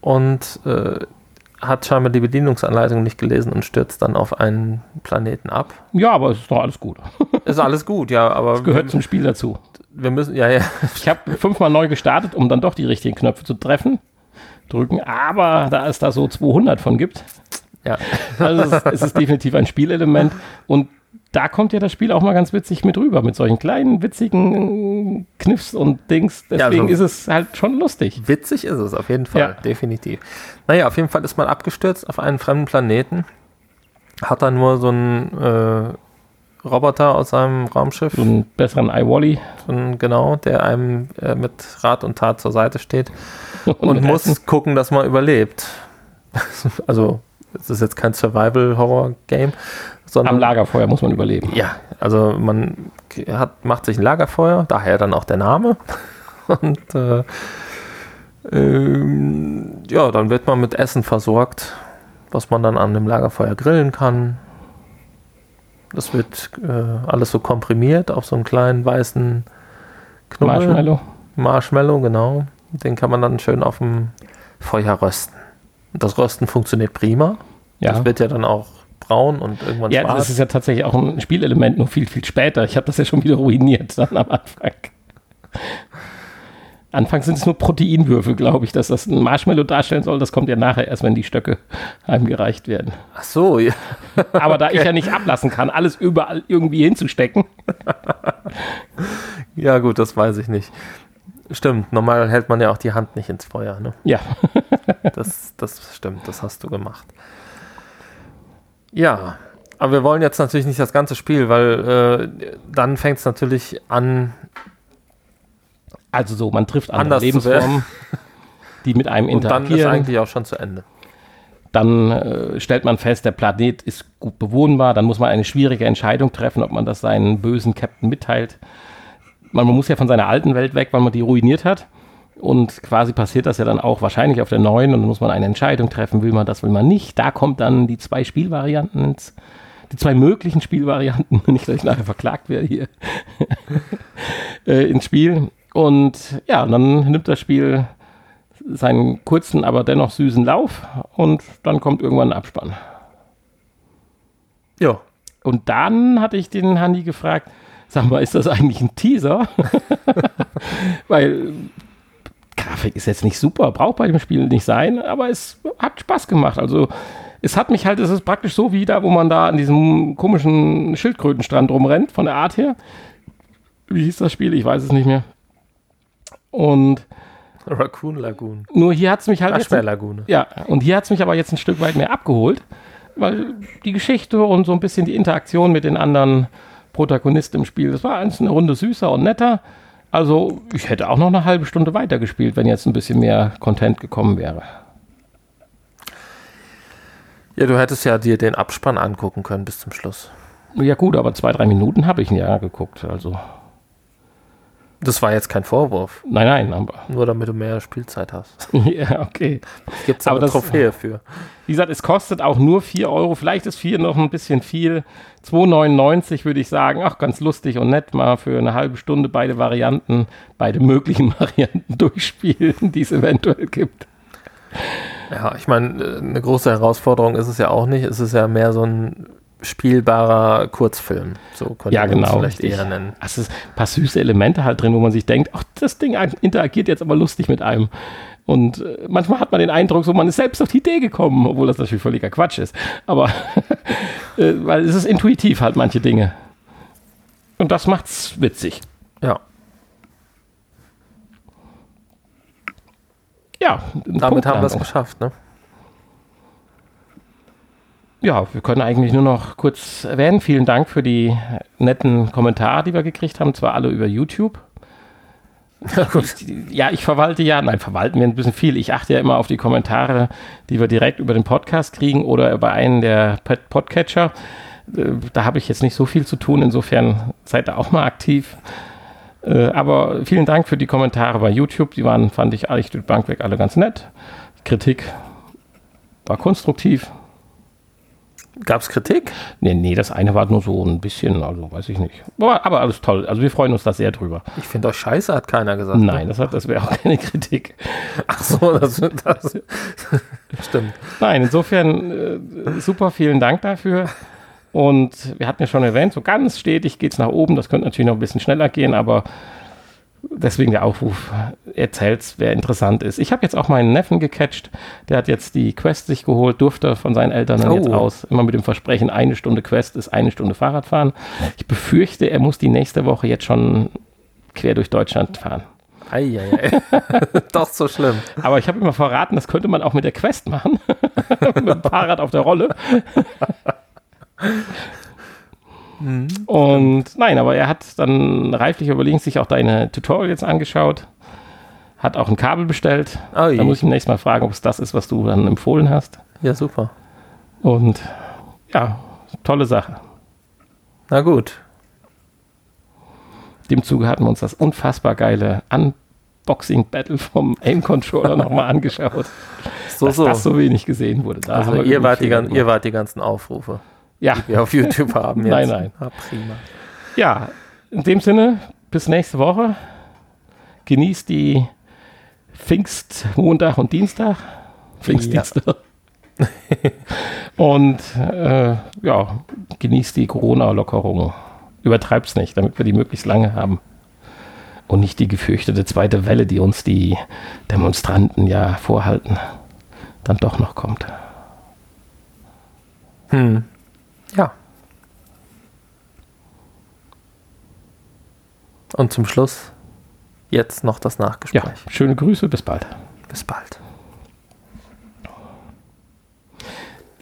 und äh, hat scheinbar die Bedienungsanleitung nicht gelesen und stürzt dann auf einen Planeten ab. Ja, aber es ist doch alles gut. <laughs> Ist alles gut, ja, aber. Es gehört wir, zum Spiel dazu. Wir müssen, ja, ja. <laughs> Ich habe fünfmal neu gestartet, um dann doch die richtigen Knöpfe zu treffen, drücken, aber da es da so 200 von gibt, ja. <laughs> also es ist, es ist definitiv ein Spielelement und da kommt ja das Spiel auch mal ganz witzig mit rüber, mit solchen kleinen, witzigen Kniffs und Dings. Deswegen ja, also ist es halt schon lustig. Witzig ist es auf jeden Fall, ja. definitiv. Naja, auf jeden Fall ist man abgestürzt auf einen fremden Planeten, hat dann nur so einen äh, Roboter aus seinem Raumschiff. So einen besseren iWally. So genau, der einem äh, mit Rat und Tat zur Seite steht <laughs> und, und muss gucken, dass man überlebt. <laughs> also es ist jetzt kein Survival-Horror-Game, Am Lagerfeuer muss man überleben. Ja, also man hat, macht sich ein Lagerfeuer, daher dann auch der Name. <laughs> Und äh, ähm, ja, dann wird man mit Essen versorgt, was man dann an dem Lagerfeuer grillen kann. Das wird äh, alles so komprimiert auf so einen kleinen weißen Knubbel. Marshmallow. Marshmallow, genau. Den kann man dann schön auf dem Feuer rösten. Das Rösten funktioniert prima. Ja. Das wird ja dann auch braun und irgendwann ja, schwarz. Ja, das ist ja tatsächlich auch ein Spielelement, nur viel, viel später. Ich habe das ja schon wieder ruiniert dann am Anfang. Anfangs sind es nur Proteinwürfel, glaube ich, dass das ein Marshmallow darstellen soll. Das kommt ja nachher erst, wenn die Stöcke heimgereicht werden. Ach so, ja. Aber da <laughs> ich ja nicht ablassen kann, alles überall irgendwie hinzustecken. ja, gut, das weiß ich nicht. Stimmt, normal hält man ja auch die Hand nicht ins Feuer. Ne? Ja. <laughs> das, das stimmt, das hast du gemacht. Ja, aber wir wollen jetzt natürlich nicht das ganze Spiel, weil äh, dann fängt es natürlich an. Also so, man trifft andere Lebensformen, die mit einem interagieren. Und dann ist eigentlich auch schon zu Ende. Dann äh, stellt man fest, der Planet ist gut bewohnbar. Dann muss man eine schwierige Entscheidung treffen, ob man das seinen bösen Captain mitteilt man, man muss ja von seiner alten Welt weg, weil man die ruiniert hat. Und quasi passiert das ja dann auch wahrscheinlich auf der neuen und dann muss man eine Entscheidung treffen, will man das, will man nicht. Da kommt dann die zwei Spielvarianten ins, die zwei möglichen Spielvarianten, <laughs> nicht, dass ich nachher verklagt werde hier, <laughs> äh, ins Spiel. Und ja, dann nimmt das Spiel seinen kurzen, aber dennoch süßen Lauf und dann kommt irgendwann ein Abspann. Ja. Und dann hatte ich den Handy gefragt, Sag mal, ist das eigentlich ein Teaser? <laughs> Weil Grafik ist jetzt nicht super, braucht bei dem Spiel nicht sein, aber es hat Spaß gemacht. Also es hat mich halt, es ist praktisch so wie da, wo man da an diesem komischen Schildkrötenstrand rumrennt, von der Art her. Wie hieß das Spiel? Ich weiß es nicht mehr. Und Raccoon Lagoon. Nur hier hat es mich halt. Lagune. Ja, und hier hat es mich aber jetzt ein Stück weit mehr abgeholt, weil die Geschichte und so ein bisschen die Interaktion mit den anderen Protagonist im Spiel. Das war eins eine Runde süßer und netter. Also ich hätte auch noch eine halbe Stunde weitergespielt, wenn jetzt ein bisschen mehr Content gekommen wäre. Ja, du hättest ja dir den Abspann angucken können bis zum Schluss. Ja gut, aber zwei, drei Minuten habe ich ihn ja geguckt. Also das war jetzt kein Vorwurf. Nein, nein. Aber Nur damit du mehr Spielzeit hast. <laughs> ja, okay. Gibt es aber eine Trophäe für. Wie gesagt, es kostet auch nur 4 Euro. Vielleicht ist 4 noch ein bisschen viel. 2,99 würde ich sagen. Ach, ganz lustig und nett mal für eine halbe Stunde beide Varianten, beide möglichen <laughs> Varianten durchspielen, die es eventuell gibt. Ja, ich meine, eine große Herausforderung ist es ja auch nicht. Es ist ja mehr so ein spielbarer Kurzfilm. So könnte ja, man genau, vielleicht richtig. eher nennen. Es ist ein paar süße Elemente halt drin, wo man sich denkt, ach, das Ding interagiert jetzt aber lustig mit einem. Und äh, manchmal hat man den Eindruck, so man ist selbst auf die Idee gekommen, obwohl das natürlich völliger Quatsch ist. Aber <laughs> äh, weil es ist intuitiv halt manche Dinge. Und das macht's witzig. Ja. Ja, damit haben wir es geschafft, ne? Ja, wir können eigentlich nur noch kurz erwähnen. Vielen Dank für die netten Kommentare, die wir gekriegt haben. Zwar alle über YouTube. <laughs> ja, ich verwalte ja, nein, verwalten wir ein bisschen viel. Ich achte ja immer auf die Kommentare, die wir direkt über den Podcast kriegen oder über einen der Podcatcher. Äh, da habe ich jetzt nicht so viel zu tun, insofern seid da auch mal aktiv. Äh, aber vielen Dank für die Kommentare bei YouTube. Die waren, fand ich, eigentlich durch Bank weg alle ganz nett. Kritik war konstruktiv. Gab es Kritik? Nee, nee, das eine war nur so ein bisschen, also weiß ich nicht. Aber, aber alles toll. Also wir freuen uns da sehr drüber. Ich finde euch scheiße, hat keiner gesagt. Nein, das, das wäre auch keine Kritik. Ach so, das, das <laughs> stimmt. Nein, insofern äh, super, vielen Dank dafür. Und wir hatten ja schon erwähnt, so ganz stetig geht es nach oben. Das könnte natürlich noch ein bisschen schneller gehen, aber deswegen der Aufruf, erzählt's, wer interessant ist. Ich habe jetzt auch meinen Neffen gecatcht, der hat jetzt die Quest sich geholt, durfte von seinen Eltern dann oh. jetzt aus, immer mit dem Versprechen, eine Stunde Quest ist eine Stunde Fahrradfahren. Ich befürchte, er muss die nächste Woche jetzt schon quer durch Deutschland fahren. Eieiei. <laughs> Doch so schlimm. Aber ich habe immer verraten, das könnte man auch mit der Quest machen. <laughs> mit dem Fahrrad auf der Rolle. Mhm. Und nein, aber er hat dann reiflich überlegen sich auch deine Tutorials angeschaut, hat auch ein Kabel bestellt. Oh da muss ich ihm nächstes Mal fragen, ob es das ist, was du dann empfohlen hast. Ja, super. Und ja, tolle Sache. Na gut. Dem Zuge hatten wir uns das unfassbar geile Unboxing-Battle vom Aim-Controller nochmal <laughs> angeschaut. So, dass so. das so wenig gesehen wurde. Da also ihr wart, die, ihr wart die ganzen Aufrufe ja. die wir auf YouTube haben. <laughs> Jetzt. Nein, nein. Ah, prima. Ja, in dem Sinne, bis nächste Woche. Genießt die Pfingst, Montag und Dienstag. Pfingstdienstag. Ja. <laughs> und äh, ja, genießt die Corona-Lockerung. Übertreib's nicht, damit wir die möglichst lange haben. Und nicht die gefürchtete zweite Welle, die uns die Demonstranten ja vorhalten, dann doch noch kommt. Hm. Ja. Und zum Schluss jetzt noch das Nachgespräch. Ja, schöne Grüße, bis bald. Bis bald.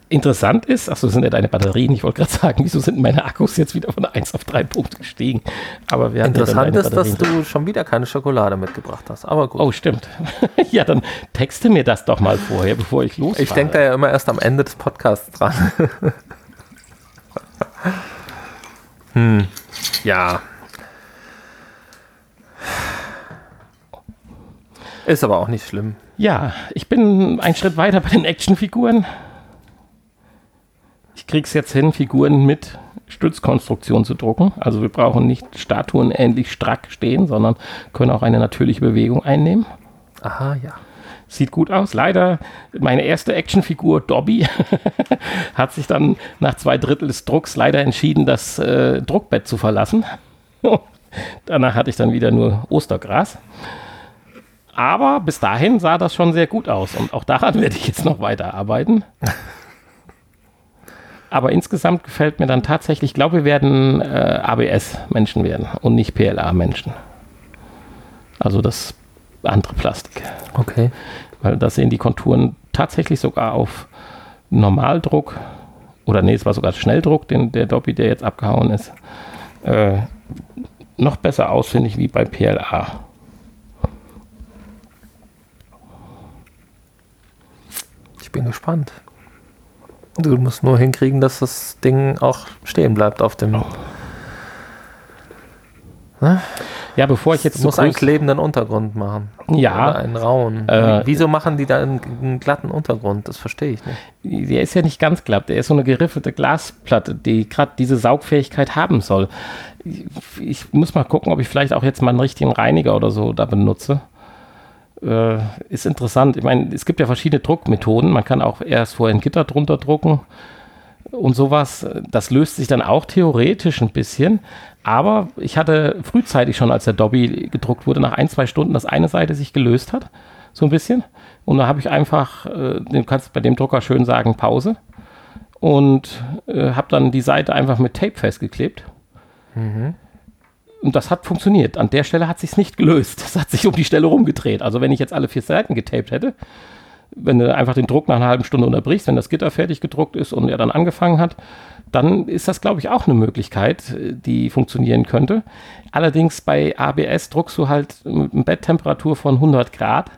Interessant ist, achso, sind ja deine Batterien, ich wollte gerade sagen, wieso sind meine Akkus jetzt wieder von 1 auf 3 Punkte gestiegen? Aber wir Interessant ja ist, dass du schon wieder keine Schokolade mitgebracht hast, aber gut. Oh, stimmt. <laughs> ja, dann texte mir das doch mal vorher, bevor ich losfahre. Ich denke da ja immer erst am Ende des Podcasts dran. <laughs> hm. Ja. Ist aber auch nicht schlimm. Ja, ich bin einen Schritt weiter bei den Actionfiguren. Ich krieg's jetzt hin, Figuren mit Stützkonstruktion zu drucken. Also wir brauchen nicht Statuen ähnlich strack stehen, sondern können auch eine natürliche Bewegung einnehmen. Aha, ja. Sieht gut aus. Leider, meine erste Actionfigur, Dobby, <laughs> hat sich dann nach zwei Drittel des Drucks leider entschieden, das äh, Druckbett zu verlassen. <laughs> Danach hatte ich dann wieder nur Ostergras. Aber bis dahin sah das schon sehr gut aus und auch daran <laughs> werde ich jetzt noch weiterarbeiten. Aber insgesamt gefällt mir dann tatsächlich, ich glaube, wir werden äh, ABS-Menschen werden und nicht PLA-Menschen. Also das andere Plastik. Okay. Weil da sehen die Konturen tatsächlich sogar auf Normaldruck oder nee, es war sogar Schnelldruck, den, der Dobby, der jetzt abgehauen ist, äh, noch besser aus, finde ich, wie bei PLA. Ich bin gespannt. Du musst nur hinkriegen, dass das Ding auch stehen bleibt auf dem. Oh. Ne? Ja, bevor ich jetzt. Du musst einen klebenden Untergrund machen. Ja. Oder einen rauen. Äh, Wieso machen die da einen, einen, glatten Untergrund? Das verstehe ich nicht. Der ist ja nicht ganz glatt. Der ist so eine geriffelte Glasplatte, die gerade diese Saugfähigkeit haben soll. Ich, ich, muss mal gucken, ob ich vielleicht auch jetzt mal einen richtigen Reiniger oder so da benutze. Äh, ist interessant. Ich meine, es gibt ja verschiedene Druckmethoden. Man kann auch erst vorher ein Gitter drunter drucken und sowas. Das löst sich dann auch theoretisch ein bisschen. Aber ich hatte frühzeitig schon, als der Dobby gedruckt wurde, nach ein, zwei Stunden, dass eine Seite sich gelöst hat. So ein bisschen. Und da habe ich einfach, äh, du kannst bei dem Drucker schön sagen, Pause. Und äh, habe dann die Seite einfach mit Tape festgeklebt. Mhm. Und das hat funktioniert. An der Stelle hat sich nicht gelöst. Das hat sich um die Stelle rumgedreht. Also wenn ich jetzt alle vier Seiten getaped hätte, wenn du einfach den Druck nach einer halben Stunde unterbrichst, wenn das Gitter fertig gedruckt ist und er dann angefangen hat, dann ist das, glaube ich, auch eine Möglichkeit, äh, die funktionieren könnte. Allerdings bei ABS druckst du halt mit einer Betttemperatur von 100 Grad.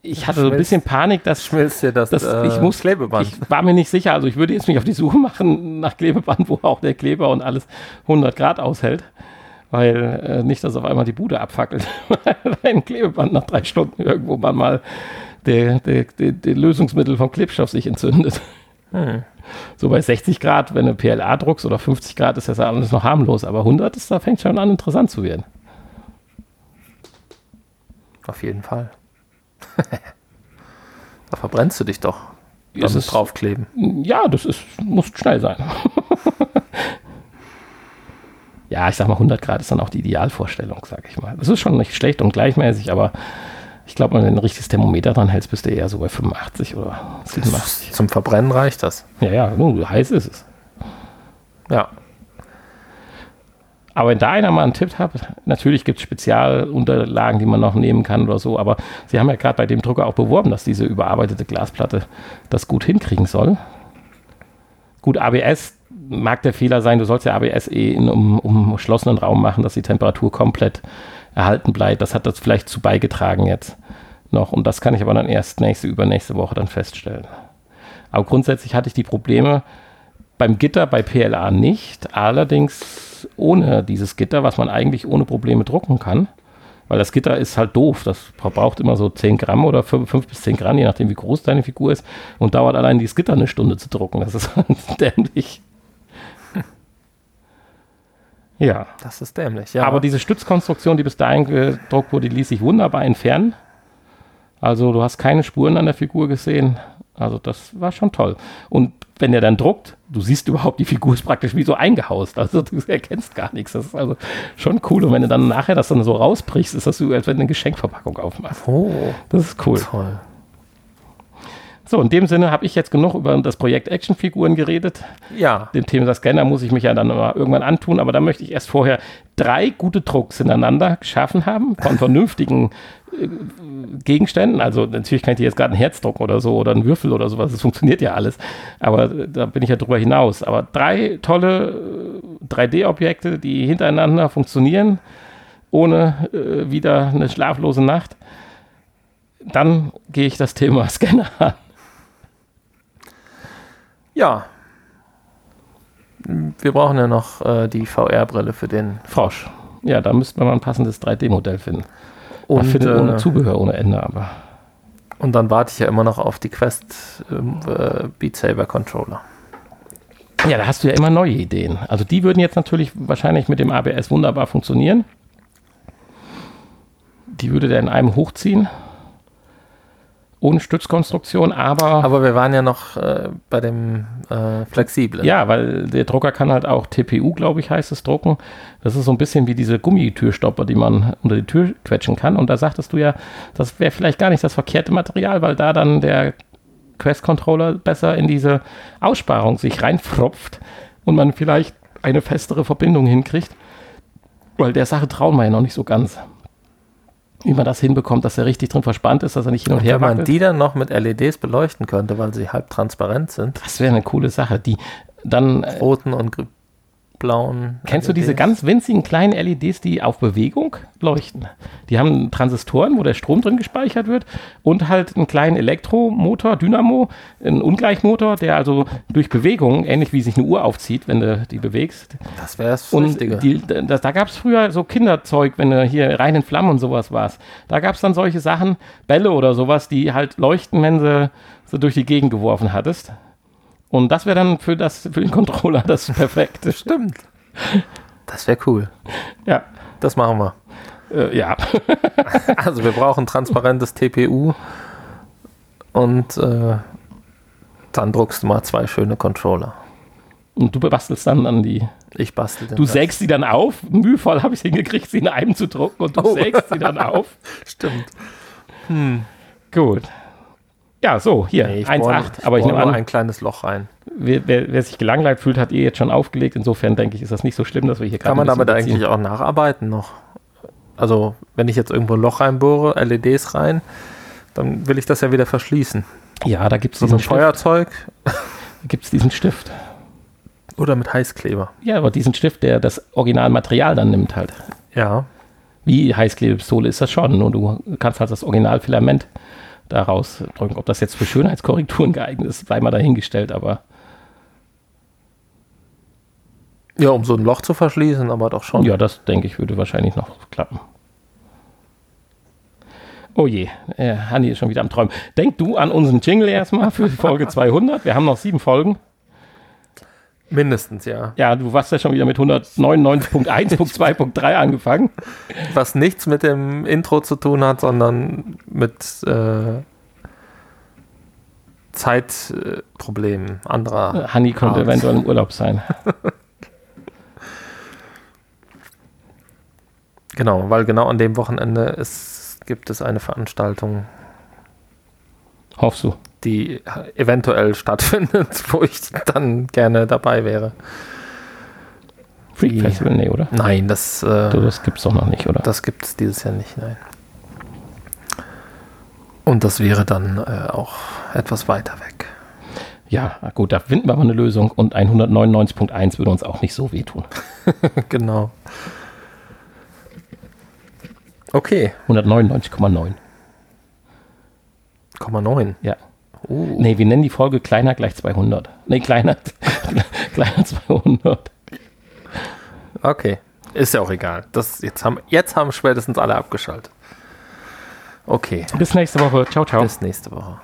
Ich hatte so ein bisschen Panik, dass schmilzt dir das, das äh, ich muss, Klebeband. Ich war mir nicht sicher, also ich würde jetzt mich auf die Suche machen nach Klebeband, wo auch der Kleber und alles 100 Grad aushält, weil äh, nicht, dass auf einmal die Bude abfackelt, <laughs> weil ein Klebeband nach drei Stunden irgendwo mal der, der, der, der Lösungsmittel vom Klebstoff sich entzündet. Hm. So bei 60 Grad, wenn du PLA druckst oder 50 Grad, ist das alles noch harmlos, aber 100 ist, da fängt schon an, interessant zu werden. Auf jeden Fall. <laughs> da verbrennst du dich doch. Ist beim es- draufkleben. Ja, das ist, muss schnell sein. <laughs> ja, ich sag mal, 100 Grad ist dann auch die Idealvorstellung, sag ich mal. Das ist schon nicht schlecht und gleichmäßig, aber ich glaube, wenn du ein richtiges Thermometer dran hältst, bist du eher so bei 85 oder 87. Zum Verbrennen reicht das. Ja, ja, nun, heiß ist es. Ja. Aber wenn da einer mal einen Tipp hat, natürlich gibt es Spezialunterlagen, die man noch nehmen kann oder so, aber sie haben ja gerade bei dem Drucker auch beworben, dass diese überarbeitete Glasplatte das gut hinkriegen soll. Gut, ABS mag der Fehler sein, du sollst ja ABS eh in einem umschlossenen Raum machen, dass die Temperatur komplett erhalten bleibt. Das hat das vielleicht zu beigetragen jetzt noch und das kann ich aber dann erst nächste, übernächste Woche dann feststellen. Aber grundsätzlich hatte ich die Probleme, beim Gitter bei PLA nicht, allerdings ohne dieses Gitter, was man eigentlich ohne Probleme drucken kann. Weil das Gitter ist halt doof. Das braucht immer so 10 Gramm oder 5, 5 bis 10 Gramm, je nachdem wie groß deine Figur ist. Und dauert allein dieses Gitter eine Stunde zu drucken. Das ist <laughs> dämlich. Ja, Das ist dämlich. Ja. aber diese Stützkonstruktion, die bis dahin gedruckt wurde, die ließ sich wunderbar entfernen. Also du hast keine Spuren an der Figur gesehen. Also das war schon toll. Und wenn der dann druckt, du siehst überhaupt, die Figur ist praktisch wie so eingehaust. Also du erkennst gar nichts. Das ist also schon cool. Und wenn du dann nachher das dann so rausbrichst, ist das so, als wenn du eine Geschenkverpackung aufmachst. oh, Das ist cool. toll. So, in dem Sinne habe ich jetzt genug über das Projekt Actionfiguren geredet. Ja. Dem Thema Scanner muss ich mich ja dann mal irgendwann antun, aber da möchte ich erst vorher drei gute Drucks hintereinander geschaffen haben von <laughs> vernünftigen äh, Gegenständen. Also natürlich kann ich dir jetzt gerade ein Herz drucken oder so oder einen Würfel oder sowas. Das funktioniert ja alles. Aber äh, da bin ich ja drüber hinaus. Aber drei tolle äh, 3D-Objekte, die hintereinander funktionieren, ohne äh, wieder eine schlaflose Nacht. Dann gehe ich das Thema <laughs> Scanner an. Ja. Wir brauchen ja noch äh, die VR-Brille für den. Frosch. Ja, da müsste man mal ein passendes 3D-Modell finden. Und, findet ohne äh, Zubehör ohne Ende, aber. und dann warte ich ja immer noch auf die Quest ähm, äh, Beat Saber Controller. Ja, da hast du ja immer neue Ideen. Also die würden jetzt natürlich wahrscheinlich mit dem ABS wunderbar funktionieren. Die würde der in einem hochziehen. Ohne Stützkonstruktion, aber, Aber wir waren ja noch äh, bei dem äh, flexiblen. ja, weil der Drucker kann halt auch TPU, glaube ich, heißt es, drucken. Das ist so ein bisschen wie diese Gummitürstopper, die man unter die Tür quetschen kann. Und da sagtest du ja, das wäre vielleicht gar nicht das verkehrte Material, weil da dann der Quest-Controller besser in diese Aussparung sich reinfropft und man vielleicht eine festere Verbindung hinkriegt. Weil der Sache trauen wir ja noch nicht so ganz. Wie man das hinbekommt, dass er richtig drin verspannt ist, dass er nicht hin und, Und her wenn man wackelt. die dann noch mit LEDs beleuchten könnte, weil sie halb transparent sind, Das wäre eine coole Sache. Die dann äh, roten und gr- blauen. Kennst du diese LEDs. ganz winzigen kleinen LEDs, die auf Bewegung leuchten? Die haben Transistoren, wo der Strom drin gespeichert wird und halt einen kleinen Elektromotor, Dynamo, einen Ungleichmotor, der also durch Bewegung, ähnlich wie sich eine Uhr aufzieht, wenn du die bewegst. Das wäre das Und Richtige. die, das, da gab es früher so Kinderzeug, wenn du hier rein in Flammen und sowas warst. Da gab es dann solche Sachen, Bälle oder sowas, die halt leuchten, wenn sie so durch die Gegend geworfen hattest. Und das wäre dann für, das, für den Controller das <laughs> Perfekte. Stimmt. Das wäre cool. Ja. Das machen wir. Äh, ja. <laughs> Also wir brauchen transparentes TPU und äh, dann druckst du mal zwei schöne Controller. Und du bastelst dann an die. Ich bastel den Du Rest. sägst sie dann auf. Mühevoll habe ich es hingekriegt, sie in einem zu drucken und du Oh. sägst sie dann <laughs> auf. Stimmt. Gut. Ja, so, hier, Nee, ich 1,8. bohr- Aber ich nehme an, ein kleines Loch rein. wer, wer, wer sich gelangweilt fühlt, hat eh jetzt schon aufgelegt. Insofern denke ich, ist das nicht so schlimm, dass wir hier Kann man damit überziehen. eigentlich auch nacharbeiten noch? Also, wenn ich jetzt irgendwo ein Loch reinbohre, LEDs rein, dann will ich das ja wieder verschließen. Ja, da gibt es So diesen, ein Stift. Feuerzeug. Gibt's diesen Stift. Oder mit Heißkleber. Ja, aber diesen Stift, der das Originalmaterial dann nimmt halt. Ja. Wie Heißklebepistole ist das schon. Nur du kannst halt das Originalfilament daraus drücken. Ob das jetzt für Schönheitskorrekturen geeignet ist, sei mal dahingestellt, aber Ja, um so ein Loch zu verschließen, aber doch schon. ja, das denke ich würde wahrscheinlich noch klappen. Oh je, äh, Hanni ist schon wieder am Träumen. Denk du an unseren Jingle erstmal für Folge <laughs> 200. Wir haben noch sieben Folgen. Mindestens, ja. Ja, du warst ja schon wieder mit 199.1.2.3 angefangen. Was nichts mit dem Intro zu tun hat, sondern mit äh, Zeitproblemen anderer. Hanni könnte Art. eventuell im Urlaub sein. <laughs> Genau, weil genau an dem Wochenende ist, gibt es eine Veranstaltung, Hoffst du? die eventuell stattfindet, <laughs> wo ich dann gerne dabei wäre. Freak Festival? Nee, oder? Nein, das, Du, äh, das gibt's doch noch nicht, oder? das gibt es dieses Jahr nicht, nein. Und das wäre dann äh, auch etwas weiter weg. Ja, gut, da finden wir aber eine Lösung und ein 199.1 würde uns auch nicht so wehtun. <laughs> genau. Okay, 199,9. 0,9. Ja. Uh, Nee, wir nennen die Folge kleiner gleich 200. Nee, kleiner, <laughs> kleiner 200. Okay, ist ja auch egal. Das, jetzt, haben, jetzt haben spätestens alle abgeschaltet. Okay, Bis nächste Woche. Ciao, ciao. bis nächste Woche.